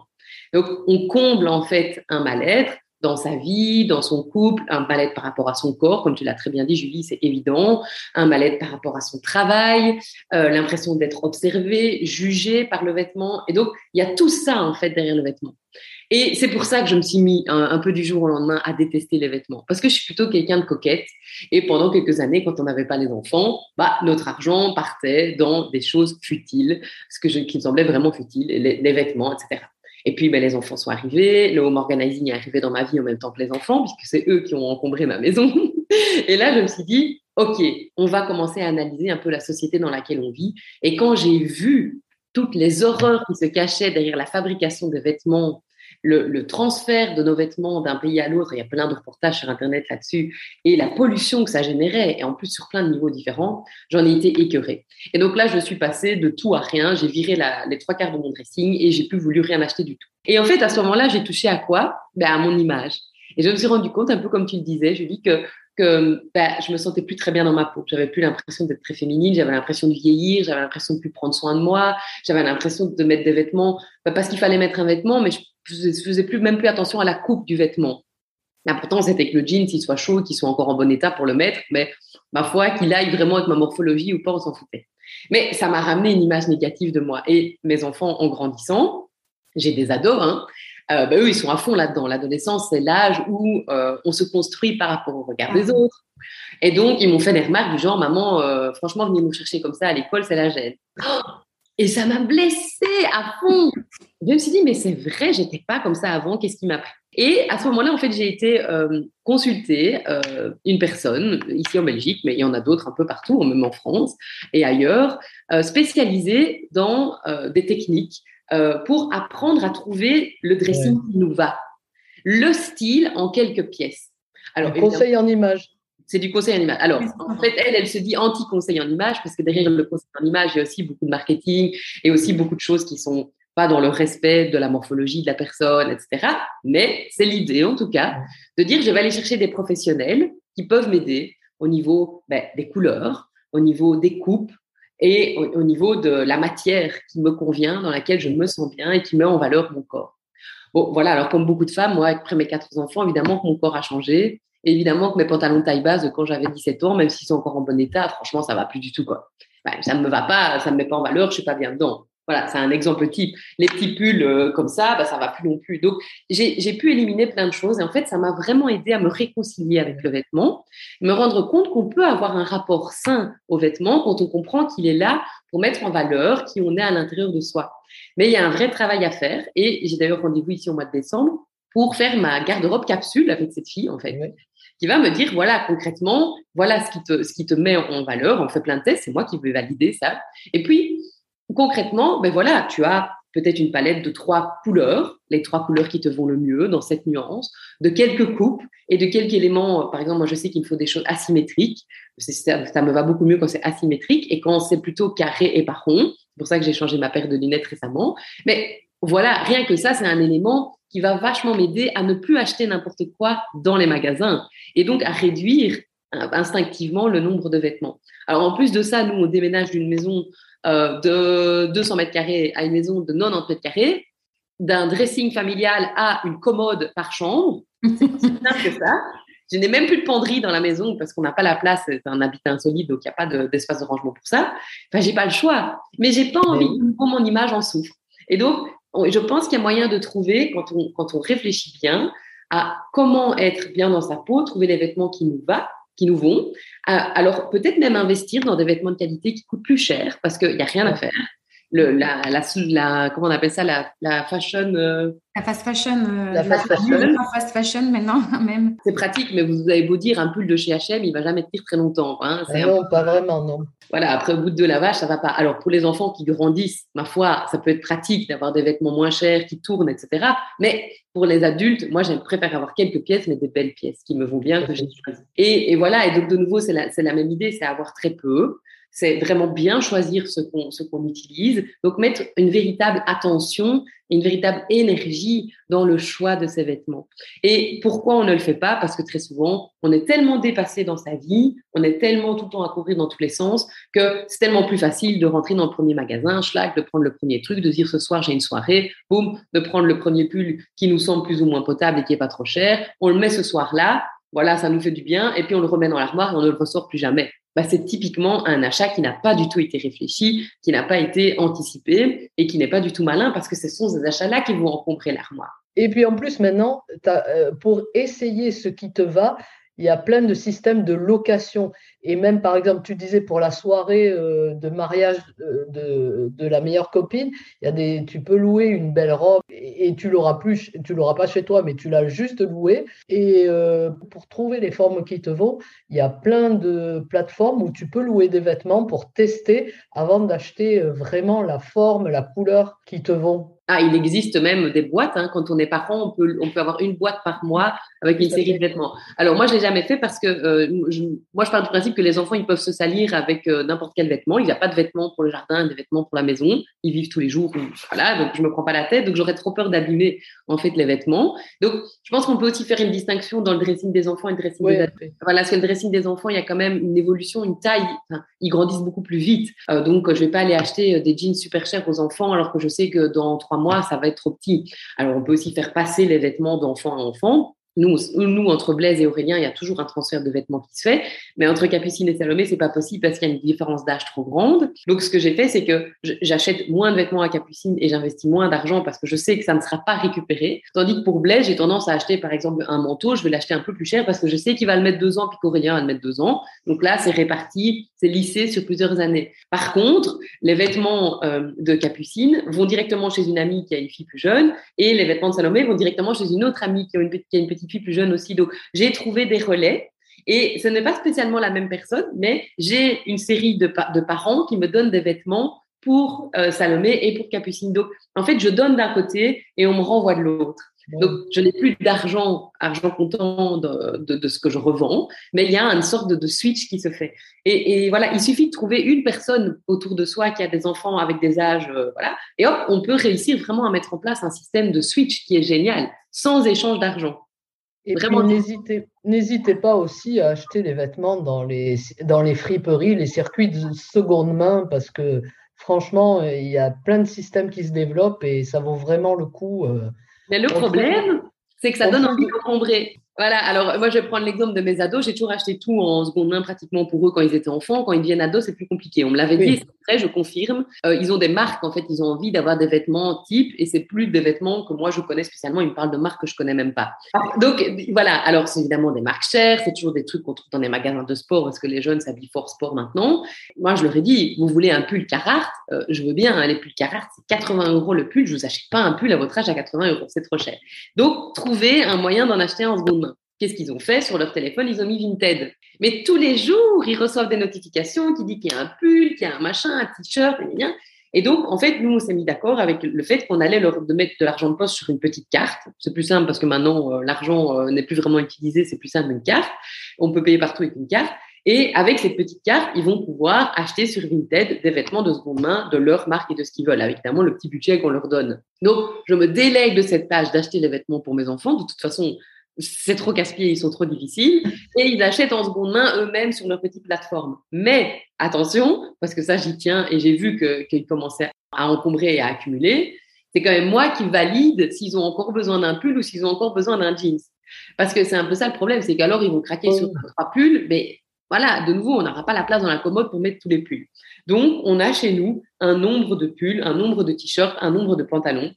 Speaker 3: Donc, on comble en fait un mal-être dans sa vie, dans son couple, un mal-être par rapport à son corps, comme tu l'as très bien dit, Julie, c'est évident, un mal-être par rapport à son travail, euh, l'impression d'être observé, jugé par le vêtement. Et donc, il y a tout ça, en fait, derrière le vêtement. Et c'est pour ça que je me suis mis un, peu du jour au lendemain à détester les vêtements. Parce que je suis plutôt quelqu'un de coquette. Et pendant quelques années, quand on n'avait pas les enfants, bah, notre argent partait dans des choses futiles, ce que qui me semblait vraiment futile, les vêtements, etc. Et puis, ben, les enfants sont arrivés, le home organizing est arrivé dans ma vie en même temps que les enfants, puisque c'est eux qui ont encombré ma maison. et là, je me suis dit, OK, on va commencer à analyser un peu la société dans laquelle on vit. Et quand j'ai vu toutes les horreurs qui se cachaient derrière la fabrication de vêtements le, transfert de nos vêtements d'un pays à l'autre, il y a plein de reportages sur Internet là-dessus, et la pollution que ça générait, et en plus sur plein de niveaux différents, j'en ai été écœurée. Et donc là, je suis passée de tout à rien, j'ai viré les trois quarts de mon dressing et j'ai plus voulu rien acheter du tout. Et en fait, à ce moment-là, j'ai touché à quoi? Ben, À mon image. Et je me suis rendu compte, un peu comme tu le disais, je dis que que ben, je me sentais plus très bien dans ma peau. J'avais plus l'impression d'être très féminine, j'avais l'impression de vieillir, j'avais l'impression de plus prendre soin de moi, j'avais l'impression de mettre des vêtements, ben, parce qu'il fallait mettre un vêtement, mais je je faisais plus, même plus attention à la coupe du vêtement. L'important, c'était que le jean, s'il soit chaud, qu'il soit encore en bon état pour le mettre, mais ma foi, qu'il aille vraiment avec ma morphologie ou pas, on s'en foutait. Mais ça m'a ramené une image négative de moi. Et mes enfants, en grandissant, j'ai des ados, hein, euh, ben eux, ils sont à fond là-dedans. L'adolescence, c'est l'âge où euh, on se construit par rapport au regard des autres. Et donc, ils m'ont fait des remarques du genre, maman, euh, franchement, venir nous chercher comme ça à l'école, c'est la gêne. Et ça m'a blessée à fond. Je me suis dit, mais c'est vrai, j'étais pas comme ça avant, qu'est-ce qui m'a pris? Et à ce moment-là, en fait, j'ai été euh, consulter euh, une personne, ici en Belgique, mais il y en a d'autres un peu partout, même en France et ailleurs, euh, spécialisée dans des techniques euh, pour apprendre à trouver le dressing qui nous va, le style en quelques pièces.
Speaker 4: Alors, conseil en image.
Speaker 3: C'est du conseil en image. Alors, en fait, elle, elle se dit anti-conseil en image parce que derrière le conseil en image, il y a aussi beaucoup de marketing et aussi beaucoup de choses qui sont pas dans le respect de la morphologie de la personne, etc. Mais c'est l'idée, en tout cas, de dire je vais aller chercher des professionnels qui peuvent m'aider au niveau ben, des couleurs, au niveau des coupes et au, au, niveau de la matière qui me convient, dans laquelle je me sens bien et qui met en valeur mon corps. Bon, voilà. Alors, comme beaucoup de femmes, moi, après mes quatre enfants, évidemment que mon corps a changé évidemment que mes pantalons taille basse de quand j'avais 17 ans, même s'ils sont encore en bon état, franchement, ça va plus du tout. Ben, ça ne me va pas, ça me met pas en valeur, je suis pas bien dedans. Voilà, c'est un exemple type. Les petits pulls euh, comme ça, ben, ça va plus non plus. Donc, j'ai pu éliminer plein de choses et en fait, ça m'a vraiment aidé à me réconcilier avec le vêtement, me rendre compte qu'on peut avoir un rapport sain au vêtement quand on comprend qu'il est là pour mettre en valeur qui on est à l'intérieur de soi. Mais il y a un vrai travail à faire et j'ai d'ailleurs rendez-vous ici au mois de décembre pour faire ma garde-robe capsule avec cette fille, en fait qui va me dire, voilà, concrètement, voilà ce qui te, ce qui te met en valeur. On fait plein de tests, c'est moi qui vais valider ça. Et puis, concrètement, ben voilà, tu as peut-être une palette de trois couleurs, les trois couleurs qui te vont le mieux dans cette nuance, de quelques coupes et de quelques éléments. Par exemple, moi, je sais qu'il me faut des choses asymétriques. Ça, me va beaucoup mieux quand c'est asymétrique et quand c'est plutôt carré et pas rond. C'est pour ça que j'ai changé ma paire de lunettes récemment. Mais voilà, rien que ça, c'est un élément qui va vachement m'aider à ne plus acheter n'importe quoi dans les magasins et donc à réduire euh, instinctivement le nombre de vêtements. Alors en plus de ça, nous, on déménage d'une maison euh, de 200 mètres carrés à une maison de 90 mètres carrés, d'un dressing familial à une commode par chambre. C'est aussi simple que ça. Je n'ai même plus de penderie dans la maison parce qu'on n'a pas la place, c'est un habitat insolite, donc il n'y a pas d'espace de, rangement pour ça. Enfin, j'ai pas le choix. Mais j'ai pas envie que mon image en souffre. Et donc, je pense qu'il y a moyen de trouver, quand on, quand on réfléchit bien, à comment être bien dans sa peau, trouver les vêtements qui nous va, qui nous vont. Alors, peut-être même investir dans des vêtements de qualité qui coûtent plus cher parce qu'il n'y a rien à faire le, la, la, la, comment on appelle ça, la, la fashion. Euh,
Speaker 2: la fast fashion.
Speaker 3: Euh, la fast fashion.
Speaker 2: La fast fashion maintenant même.
Speaker 3: C'est pratique, mais vous avez beau dire un pull de chez H&M, il va jamais tenir très longtemps. Hein,
Speaker 4: ah non, pas vraiment, non.
Speaker 3: Voilà, après au bout de lavage, ça va pas. Alors pour les enfants qui grandissent, ma foi, ça peut être pratique d'avoir des vêtements moins chers qui tournent, etc. Mais pour les adultes, moi, j'aime préférer avoir quelques pièces, mais des belles pièces qui me vont bien, que j'ai choisies. Et, et, voilà, et donc de nouveau, c'est la, la même idée, c'est avoir très peu c'est vraiment bien choisir ce qu'on utilise. Donc mettre une véritable attention, une véritable énergie dans le choix de ces vêtements. Et pourquoi on ne le fait pas? Parce que très souvent, on est tellement dépassé dans sa vie, on est tellement tout le temps à courir dans tous les sens que c'est tellement plus facile de rentrer dans le premier magasin, schlag, de prendre le premier truc, de dire ce soir j'ai une soirée, boum, de prendre le premier pull qui nous semble plus ou moins potable et qui est pas trop cher, on le met ce soir-là, voilà, ça nous fait du bien, et puis on le remet dans l'armoire et on ne le ressort plus jamais bah, c'est typiquement un achat qui n'a pas du tout été réfléchi, qui n'a pas été anticipé et qui n'est pas du tout malin parce que ce sont ces achats-là qui vont encombrer l'armoire.
Speaker 4: Et puis en plus, maintenant, euh, pour essayer ce qui te va, il y a plein de systèmes de location. Et même, par exemple, tu disais pour la soirée euh, de mariage euh, de, la meilleure copine, il y a des, tu peux louer une belle robe et, tu l'auras plus, tu l'auras pas chez toi, mais tu l'as juste louée. Et euh, pour trouver les formes qui te vont, il y a plein de plateformes où tu peux louer des vêtements pour tester avant d'acheter vraiment la forme, la couleur qui te vont.
Speaker 3: Ah, il existe même des boîtes. Hein. Quand on est parent, on peut, on peut avoir une boîte par mois avec une série de vêtements. Alors moi, je l'ai jamais fait parce que euh, moi, je pars du principe que les enfants, ils peuvent se salir avec euh, n'importe quel vêtement. Il n'y a pas de vêtements pour le jardin, des vêtements pour la maison. Ils vivent tous les jours. Voilà, donc je me prends pas la tête. Donc j'aurais trop peur d'abîmer en fait les vêtements. Donc je pense qu'on peut aussi faire une distinction dans le dressing des enfants et le dressing des adultes. Voilà, parce que le dressing des enfants, il y a quand même une évolution, une taille. Enfin, ils grandissent beaucoup plus vite. Euh, donc je vais pas aller acheter des jeans super chers aux enfants alors que je sais que dans trois mois, ça va être trop petit. Alors, on peut aussi faire passer les vêtements d'enfant à enfant. Nous, nous, entre Blaise et Aurélien, il y a toujours un transfert de vêtements qui se fait, mais entre Capucine et Salomé, c'est pas possible parce qu'il y a une différence d'âge trop grande. Donc, ce que j'ai fait, c'est que j'achète moins de vêtements à Capucine et j'investis moins d'argent parce que je sais que ça ne sera pas récupéré. Tandis que pour Blaise, j'ai tendance à acheter, par exemple, un manteau, je vais l'acheter un peu plus cher parce que je sais qu'il va le mettre deux ans puis qu'Aurélien va le mettre deux ans. Donc là, c'est réparti, c'est sur plusieurs années. Par contre, les vêtements euh, de Capucine vont directement chez une amie qui a une fille plus jeune et les vêtements de Salomé vont directement chez une autre amie qui a une, petite fille plus jeune aussi. Donc, j'ai trouvé des relais. Et ce n'est pas spécialement la même personne, mais j'ai une série de, de, parents qui me donnent des vêtements pour euh, Salomé et pour Capucine. Donc, en fait, je donne d'un côté et on me renvoie de l'autre. Donc, je n'ai plus d'argent, argent comptant de, de, ce que je revends, mais il y a une sorte de, de switch qui se fait. Et, et, voilà, il suffit de trouver une personne autour de soi qui a des enfants avec des âges, euh, voilà, et hop, on peut réussir vraiment à mettre en place un système de switch qui est génial, sans échange d'argent.
Speaker 4: Et Vraiment, n'hésitez, n'hésitez pas aussi à acheter des vêtements dans les, dans les friperies, les circuits de seconde main, parce que franchement, il y a plein de systèmes qui se développent et ça vaut vraiment le coup. Euh,
Speaker 3: Mais le problème, c'est que ça donne envie d'encombrer. Voilà, alors moi je vais prendre l'exemple de mes ados. J'ai toujours acheté tout en seconde main pratiquement pour eux quand ils étaient enfants. Quand ils deviennent ados, c'est plus compliqué. On me l'avait dit, c'est vrai, je confirme. Euh, ils ont des marques, en fait, ils ont envie d'avoir des vêtements type et c'est plus des vêtements que moi je connais spécialement. Ils me parlent de marques que je connais même pas. Donc voilà, alors c'est évidemment des marques chères, c'est toujours des trucs qu'on trouve dans les magasins de sport parce que les jeunes s'habillent fort sport maintenant. Moi je leur ai dit, vous voulez un pull Carhartt, euh, je veux bien, hein, les pulls Carhartt, c'est 80 euros le pull. Je vous achète pas un pull à votre âge à 80 euros, c'est trop cher. Donc trouvez un moyen d'en acheter en seconde main. Qu'est-ce qu'ils ont fait sur leur téléphone? Ils ont mis Vinted. Mais tous les jours, ils reçoivent des notifications qui disent qu'il y a un pull, qu'il y a un machin, un t-shirt, Et donc, en fait, nous, on s'est mis d'accord avec le fait qu'on allait leur mettre de l'argent de poste sur une petite carte. C'est plus simple parce que maintenant, euh, l'argent euh, n'est plus vraiment utilisé, c'est plus simple une carte. On peut payer partout avec une carte. Et avec cette petite carte, ils vont pouvoir acheter sur Vinted des vêtements de seconde main de leur marque et de ce qu'ils veulent, avec évidemment le petit budget qu'on leur donne. Donc, je me délègue de cette tâche d'acheter les vêtements pour mes enfants. De toute façon, c'est trop casse-pied, ils sont trop difficiles, et ils achètent en seconde main eux-mêmes sur leur petite plateforme. Mais attention, parce que ça j'y tiens et j'ai vu qu'ils commençaient à encombrer et à accumuler, c'est quand même moi qui valide s'ils ont encore besoin d'un pull ou s'ils ont encore besoin d'un jeans. Parce que c'est un peu ça le problème, c'est qu'alors ils vont craquer sur trois pulls, mais voilà, de nouveau, on n'aura pas la place dans la commode pour mettre tous les pulls. Donc, on a chez nous un nombre de pulls, un nombre de t-shirts, un nombre de pantalons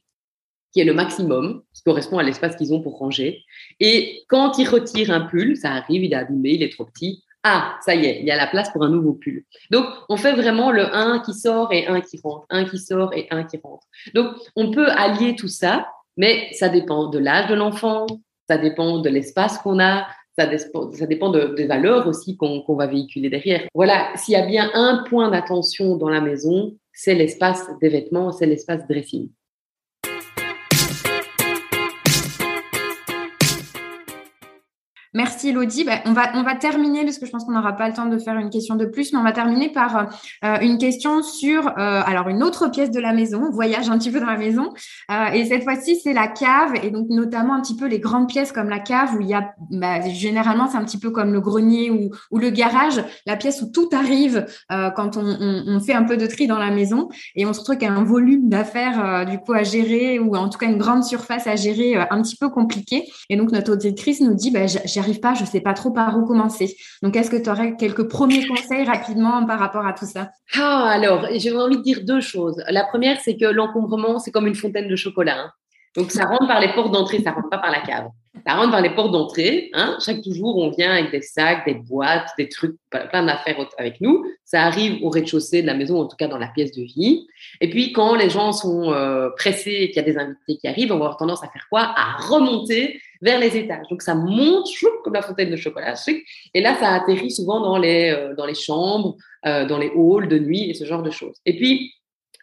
Speaker 3: qui est le maximum, qui correspond à l'espace qu'ils ont pour ranger. Et quand ils retirent un pull, ça arrive, il est abîmé, il est trop petit. Ah, ça y est, il y a la place pour un nouveau pull. Donc, on fait vraiment le 1 qui sort et un qui rentre, un qui sort et un qui rentre. Donc, on peut allier tout ça, mais ça dépend de l'âge de l'enfant, ça dépend de l'espace qu'on a, ça, ça, dépend de, des valeurs aussi qu'on va véhiculer derrière. Voilà, s'il y a bien un point d'attention dans la maison, c'est l'espace des vêtements, c'est l'espace dressing.
Speaker 2: Merci Elodie. Ben, on, va, on va terminer, parce que je pense qu'on n'aura pas le temps de faire une question de plus, mais on va terminer par euh, une question sur euh, alors une autre pièce de la maison. On voyage un petit peu dans la maison. Euh, et cette fois-ci, c'est la cave, et donc notamment un petit peu les grandes pièces comme la cave, où il y a bah, généralement, c'est un petit peu comme le grenier ou, le garage, la pièce où tout arrive quand on, fait un peu de tri dans la maison. Et on se retrouve qu'il y a un volume d'affaires du coup à gérer, ou en tout cas une grande surface à gérer un petit peu compliqué. Et donc notre auditrice nous dit, bah, j'ai pas, je sais pas trop par où commencer. Donc, est-ce que tu aurais quelques premiers conseils rapidement par rapport à tout ça?
Speaker 3: Ah, alors, j'ai envie de dire deux choses. La première, c'est que l'encombrement, c'est comme une fontaine de chocolat. Hein. Donc, ça rentre par les portes d'entrée, ça rentre pas par la cave. Ça rentre par les portes d'entrée. Hein. Chaque jour, on vient avec des sacs, des boîtes, des trucs, plein d'affaires avec nous. Ça arrive au rez-de-chaussée de la maison, en tout cas dans la pièce de vie. Et puis, quand les gens sont euh, pressés et qu'il y a des invités qui arrivent, on va avoir tendance à faire quoi? À remonter vers les étages. Donc, ça monte comme la fontaine de chocolat. Et là, ça atterrit souvent dans les, euh, dans les chambres, euh, dans les halls de nuit et ce genre de choses. Et puis,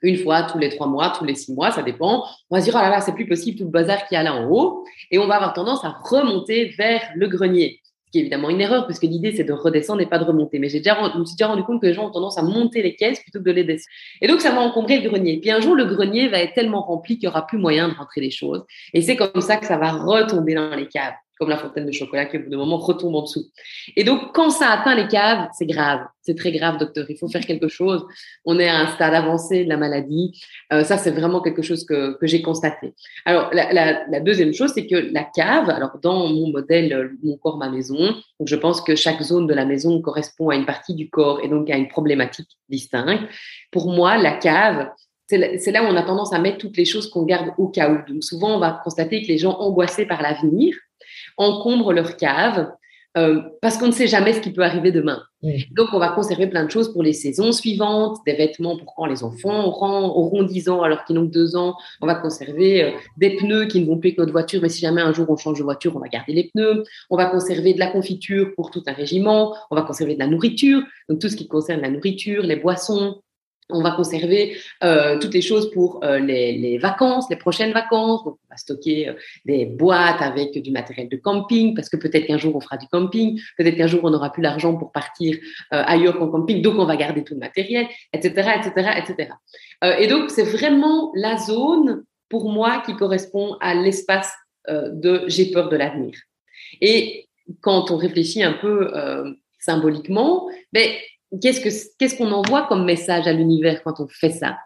Speaker 3: une fois tous les trois mois, tous les six mois, ça dépend. On va se dire, oh là là, c'est plus possible tout le bazar qu'il y a là en haut. Et on va avoir tendance à remonter vers le grenier. Qui est évidemment une erreur, parce que l'idée, c'est de redescendre et pas de remonter. Mais j'ai déjà, je me suis déjà rendu compte que les gens ont tendance à monter les caisses plutôt que de les descendre. Et donc, ça va encombrer le grenier. Puis un jour, le grenier va être tellement rempli qu'il n'y aura plus moyen de rentrer les choses. Et c'est comme ça que ça va retomber dans les caves comme la fontaine de chocolat qui au bout d'un moment retombe en dessous. Et donc quand ça atteint les caves, c'est grave, c'est très grave, docteur. Il faut faire quelque chose. On est à un stade avancé de la maladie. Euh, ça, c'est vraiment quelque chose que, que j'ai constaté. Alors la, deuxième chose, c'est que la cave, alors dans mon modèle, mon corps, ma maison, donc je pense que chaque zone de la maison correspond à une partie du corps et donc à une problématique distincte. Pour moi, la cave, c'est là où on a tendance à mettre toutes les choses qu'on garde au cas où. Donc souvent, on va constater que les gens angoissés par l'avenir encombrent leur cave euh, parce qu'on ne sait jamais ce qui peut arriver demain. Donc, on va conserver plein de choses pour les saisons suivantes, des vêtements pour quand les enfants auront, auront 10 ans alors qu'ils n'ont que 2 ans. On va conserver euh, des pneus qui ne vont plus que notre voiture, mais si jamais un jour on change de voiture, on va garder les pneus. On va conserver de la confiture pour tout un régiment. On va conserver de la nourriture, donc tout ce qui concerne la nourriture, les boissons, on va conserver euh, toutes les choses pour euh, les, vacances, les prochaines vacances. On va stocker euh, des boîtes avec du matériel de camping parce que peut-être qu'un jour on fera du camping, peut-être qu'un jour on n'aura plus l'argent pour partir ailleurs qu'en camping, donc on va garder tout le matériel, etc., etc., etc. et donc c'est vraiment la zone pour moi qui correspond à l'espace de j'ai peur de l'avenir. Et quand on réfléchit un peu symboliquement, ben qu'est-ce qu'on envoie comme message à l'univers quand on fait ça?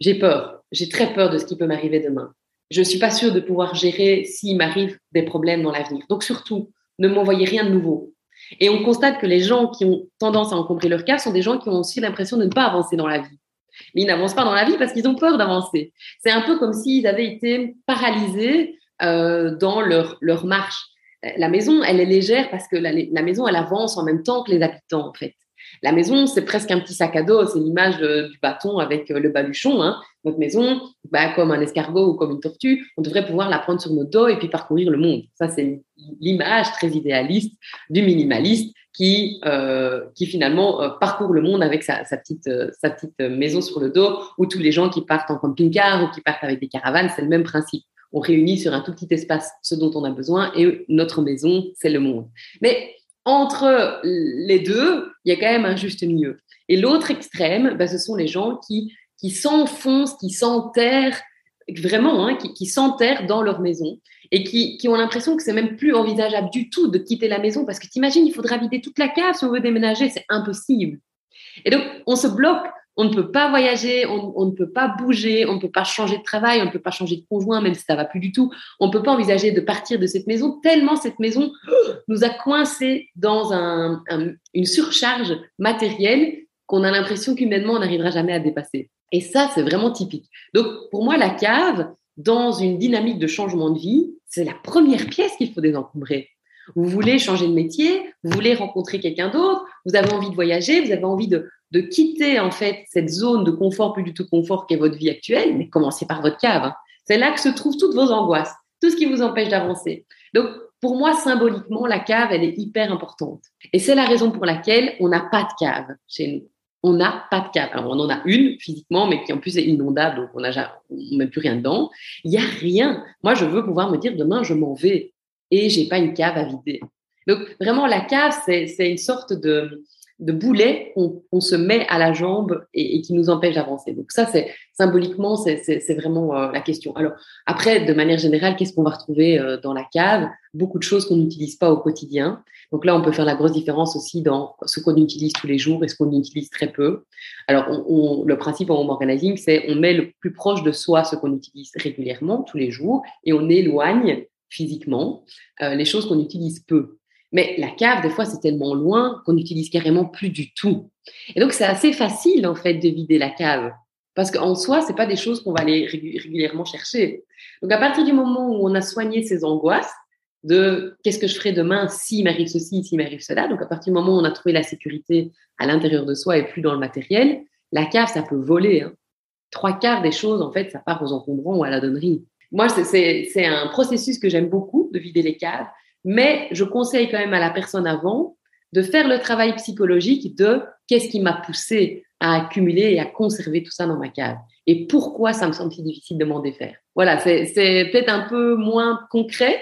Speaker 3: J'ai peur, j'ai très peur de ce qui peut m'arriver demain. Je ne suis pas sûre de pouvoir gérer s'il m'arrive des problèmes dans l'avenir. Donc surtout, ne m'envoyez rien de nouveau. Et on constate que les gens qui ont tendance à encombrer leur cas sont des gens qui ont aussi l'impression de ne pas avancer dans la vie. Mais ils n'avancent pas dans la vie parce qu'ils ont peur d'avancer. C'est un peu comme s'ils avaient été paralysés euh, dans leur, leur marche. La maison, elle est légère parce que la, la maison, elle avance en même temps que les habitants, en fait. La maison, c'est presque un petit sac à dos, c'est l'image du bâton avec le baluchon. Hein. Notre maison, bah, comme un escargot ou comme une tortue, on devrait pouvoir la prendre sur nos dos et puis parcourir le monde. Ça, c'est l'image très idéaliste du minimaliste qui, euh, qui finalement euh, parcourt le monde avec sa, petite, euh, sa petite maison sur le dos, ou tous les gens qui partent en camping-car ou qui partent avec des caravanes, c'est le même principe. On réunit sur un tout petit espace ce dont on a besoin et notre maison, c'est le monde. Mais entre les deux, il y a quand même un juste milieu. Et l'autre extrême, bah, ce sont les gens qui, qui s'enfoncent, qui s'enterrent vraiment, hein, qui, qui s'enterrent dans leur maison et qui, qui ont l'impression que c'est même plus envisageable du tout de quitter la maison parce que t'imagines, il faudra vider toute la cave si on veut déménager, c'est impossible. Et donc, on se bloque, on ne peut pas voyager, on, ne peut pas bouger, on ne peut pas changer de travail, on ne peut pas changer de conjoint, même si ça va plus du tout. On ne peut pas envisager de partir de cette maison tellement cette maison nous a coincés dans un, une surcharge matérielle qu'on a l'impression qu'humainement, on n'arrivera jamais à dépasser. Et ça, c'est vraiment typique. Donc, pour moi, la cave, dans une dynamique de changement de vie, c'est la première pièce qu'il faut désencombrer. Vous voulez changer de métier, vous voulez rencontrer quelqu'un d'autre, vous avez envie de voyager, vous avez envie de, de, quitter en fait cette zone de confort, plus du tout confort qu'est votre vie actuelle, mais commencez par votre cave. Hein. C'est là que se trouvent toutes vos angoisses, tout ce qui vous empêche d'avancer. Donc, pour moi, symboliquement, la cave, elle est hyper importante. Et c'est la raison pour laquelle on n'a pas de cave chez nous on n'a pas de cave. Alors, on en a une physiquement, mais qui en plus est inondable, donc on n'a plus rien dedans. Il n'y a rien. Moi, je veux pouvoir me dire demain, je m'en vais et j'ai pas une cave à vider. Donc, vraiment, la cave, c'est une sorte de, de boulet qu'on se met à la jambe et, qui nous empêche d'avancer. Donc ça, c'est symboliquement, c'est vraiment euh, la question. Alors après, de manière générale, qu'est-ce qu'on va retrouver euh, dans la cave? Beaucoup de choses qu'on n'utilise pas au quotidien. Donc là, on peut faire la grosse différence aussi dans ce qu'on utilise tous les jours et ce qu'on utilise très peu. Alors le principe en home organizing, c'est on met le plus proche de soi ce qu'on utilise régulièrement tous les jours et on éloigne physiquement euh, les choses qu'on utilise peu. Mais la cave, des fois, c'est tellement loin qu'on n'utilise carrément plus du tout. Et donc, c'est assez facile, en fait, de vider la cave. Parce qu'en soi, c'est pas des choses qu'on va aller régulièrement chercher. Donc, à partir du moment où on a soigné ces angoisses de qu'est-ce que je ferai demain s'il m'arrive ceci, s'il m'arrive cela, donc à partir du moment où on a trouvé la sécurité à l'intérieur de soi et plus dans le matériel, la cave, ça peut voler. Hein. Trois quarts des choses, en fait, ça part aux encombrants ou à la donnerie. Moi, c'est un processus que j'aime beaucoup de vider les caves mais je conseille quand même à la personne avant de faire le travail psychologique de qu'est-ce qui m'a poussé à accumuler et à conserver tout ça dans ma cave et pourquoi ça me semble si difficile de m'en défaire. Voilà, c'est peut-être un peu moins concret,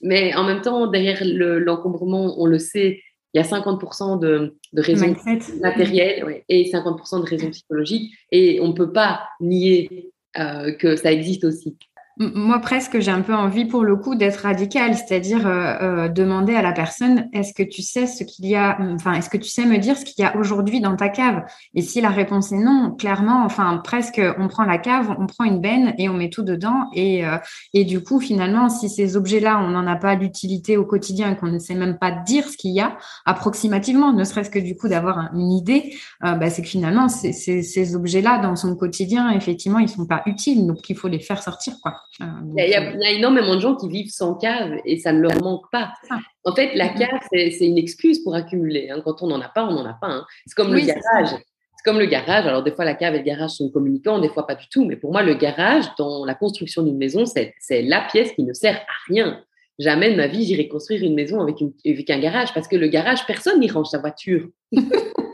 Speaker 3: mais en même temps, derrière l'encombrement, on le sait, il y a 50% de, de raisons matérielles et 50% de raisons psychologiques et on ne peut pas nier euh, que ça existe aussi.
Speaker 2: Moi, presque, j'ai un peu envie pour le coup d'être radical, c'est-à-dire euh, euh, demander à la personne est-ce que tu sais ce qu'il y a, enfin, est-ce que tu sais me dire ce qu'il y a aujourd'hui dans ta cave? Et si la réponse est non, clairement, enfin, presque, on prend la cave, on prend une benne et on met tout dedans. Et, euh, et du coup, finalement, si ces objets-là, on n'en a pas l'utilité au quotidien qu'on ne sait même pas dire ce qu'il y a approximativement, ne serait-ce que du coup d'avoir une idée, bah, c'est que finalement, ces, ces objets-là, dans son quotidien, effectivement, ils sont pas utiles, donc il faut les faire sortir, quoi.
Speaker 3: Ah, il, y a, énormément de gens qui vivent sans cave et ça ne leur manque pas. En fait, la mm-hmm. cave, c'est une excuse pour accumuler. Hein. Quand on n'en a pas, on n'en a pas. Hein. C'est comme le garage. C'est comme le garage. Alors, des fois, la cave et le garage sont communicants, des fois pas du tout. Mais pour moi, le garage, dans la construction d'une maison, c'est la pièce qui ne sert à rien. Jamais de ma vie, j'irai construire une maison avec, une, avec un garage parce que le garage, personne n'y range sa voiture.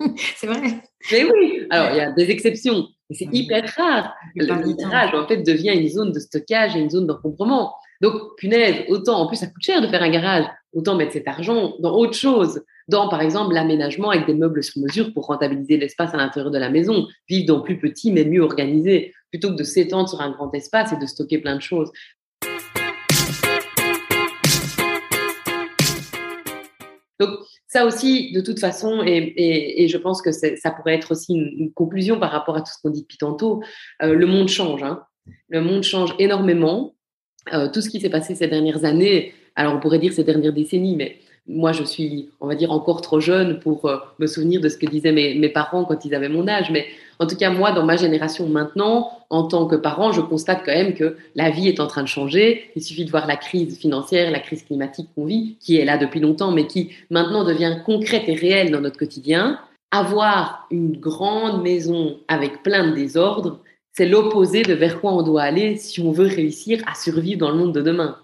Speaker 2: c'est vrai.
Speaker 3: Mais oui. Alors, il y a des exceptions c'est hyper rare. Le garage, en fait, devient une zone de stockage et une zone d'encombrement. Donc, punaise, autant, en plus, ça coûte cher de faire un garage, autant mettre cet argent dans autre chose, dans, par exemple, l'aménagement avec des meubles sur mesure pour rentabiliser l'espace à l'intérieur de la maison, vivre dans plus petit mais mieux organisé, plutôt que de s'étendre sur un grand espace et de stocker plein de choses. Donc, aussi, de toute façon, et, je pense que ça pourrait être aussi une, conclusion par rapport à tout ce qu'on dit depuis tantôt, euh, le monde change. Hein. Le monde change énormément. Euh, tout ce qui s'est passé ces dernières années, alors on pourrait dire ces dernières décennies, mais moi, je suis, on va dire, encore trop jeune pour euh, me souvenir de ce que disaient mes, parents quand ils avaient mon âge. Mais en tout cas, moi, dans ma génération maintenant, en tant que parent, je constate quand même que la vie est en train de changer. Il suffit de voir la crise financière, la crise climatique qu'on vit, qui est là depuis longtemps, mais qui maintenant devient concrète et réelle dans notre quotidien. avoir une grande maison avec plein de désordre, c'est l'opposé de vers quoi on doit aller si on veut réussir à survivre dans le monde de demain.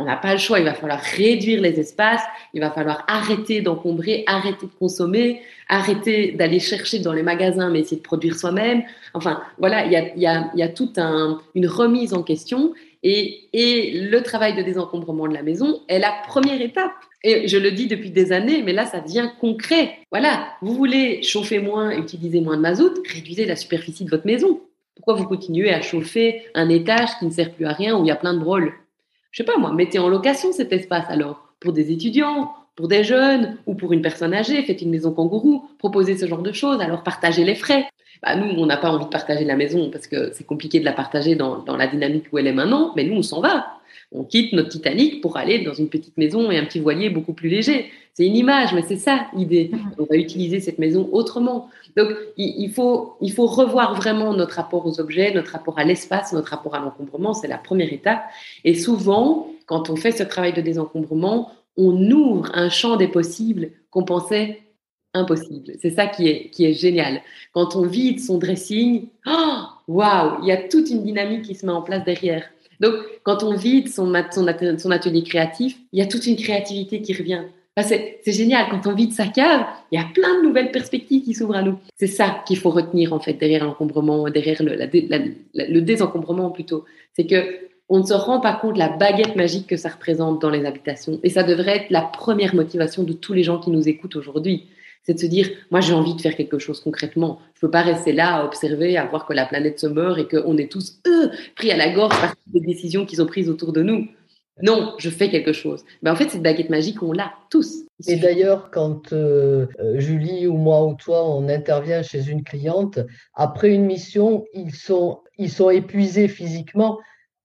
Speaker 3: On n'a pas le choix, il va falloir réduire les espaces, il va falloir arrêter d'encombrer, arrêter de consommer, arrêter d'aller chercher dans les magasins, mais essayer de produire soi-même. Enfin, voilà, il y a, y toute un, une remise en question et, et le travail de désencombrement de la maison est la première étape. Et je le dis depuis des années, mais là, ça devient concret. Voilà, vous voulez chauffer moins, utiliser moins de mazout, réduisez la superficie de votre maison. Pourquoi vous continuez à chauffer un étage qui ne sert plus à rien où il y a plein de brôles je sais pas moi, mettez en location cet espace alors pour des étudiants, pour des jeunes ou pour une personne âgée, faites une maison kangourou, proposez ce genre de choses, alors partagez les frais. Bah, nous, on n'a pas envie de partager la maison parce que c'est compliqué de la partager dans, dans la dynamique où elle est maintenant, mais nous, on s'en va. On quitte notre Titanic pour aller dans une petite maison et un petit voilier beaucoup plus léger. C'est une image, mais c'est ça l'idée. On va utiliser cette maison autrement. Donc, il, faut, il faut revoir vraiment notre rapport aux objets, notre rapport à l'espace, notre rapport à l'encombrement. C'est la première étape. Et souvent, quand on fait ce travail de désencombrement, on ouvre un champ des possibles qu'on pensait impossible. C'est ça qui est, qui est génial. Quand on vide son dressing, oh, waouh, il y a toute une dynamique qui se met en place derrière. Donc, quand on vide son, atelier créatif, il y a toute une créativité qui revient. c'est génial, quand on vide sa cave, il y a plein de nouvelles perspectives qui s'ouvrent à nous. C'est ça qu'il faut retenir en fait derrière l'encombrement, derrière le, le désencombrement plutôt. C'est que on ne se rend pas compte de la baguette magique que ça représente dans les habitations. Et ça devrait être la première motivation de tous les gens qui nous écoutent aujourd'hui c'est de se dire, moi j'ai envie de faire quelque chose concrètement. Je peux pas rester là à observer, à voir que la planète se meurt et qu'on est tous euh, pris à la gorge par les décisions qu'ils ont prises autour de nous. Non, je fais quelque chose. Mais en fait, cette baguette magique, on l'a tous.
Speaker 4: Et d'ailleurs, quand euh, euh, Julie ou moi ou toi, on intervient chez une cliente, après une mission, ils sont, ils sont épuisés physiquement,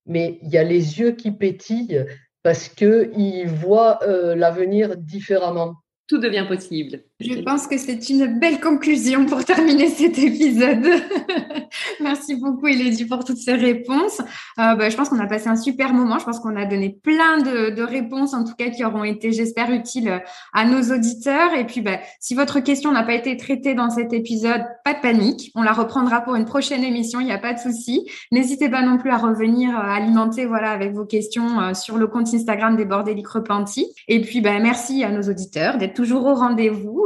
Speaker 4: mais il y a les yeux qui pétillent parce qu'ils voient l'avenir différemment
Speaker 3: tout devient possible.
Speaker 2: Je pense que c'est une belle conclusion pour terminer cet épisode. Merci beaucoup, Elodie, pour toutes ces réponses. Euh, bah, je pense qu'on a passé un super moment. Je pense qu'on a donné plein de, réponses, en tout cas, qui auront été, j'espère, utiles à nos auditeurs. Et puis, bah, si votre question n'a pas été traitée dans cet épisode, pas de panique. On la reprendra pour une prochaine émission. Il n'y a pas de souci. N'hésitez pas non plus à revenir euh, alimenter, voilà, avec vos questions euh, sur le compte Instagram des Bordéliques Repentis. Et puis, bah, merci à nos auditeurs d'être toujours au rendez-vous.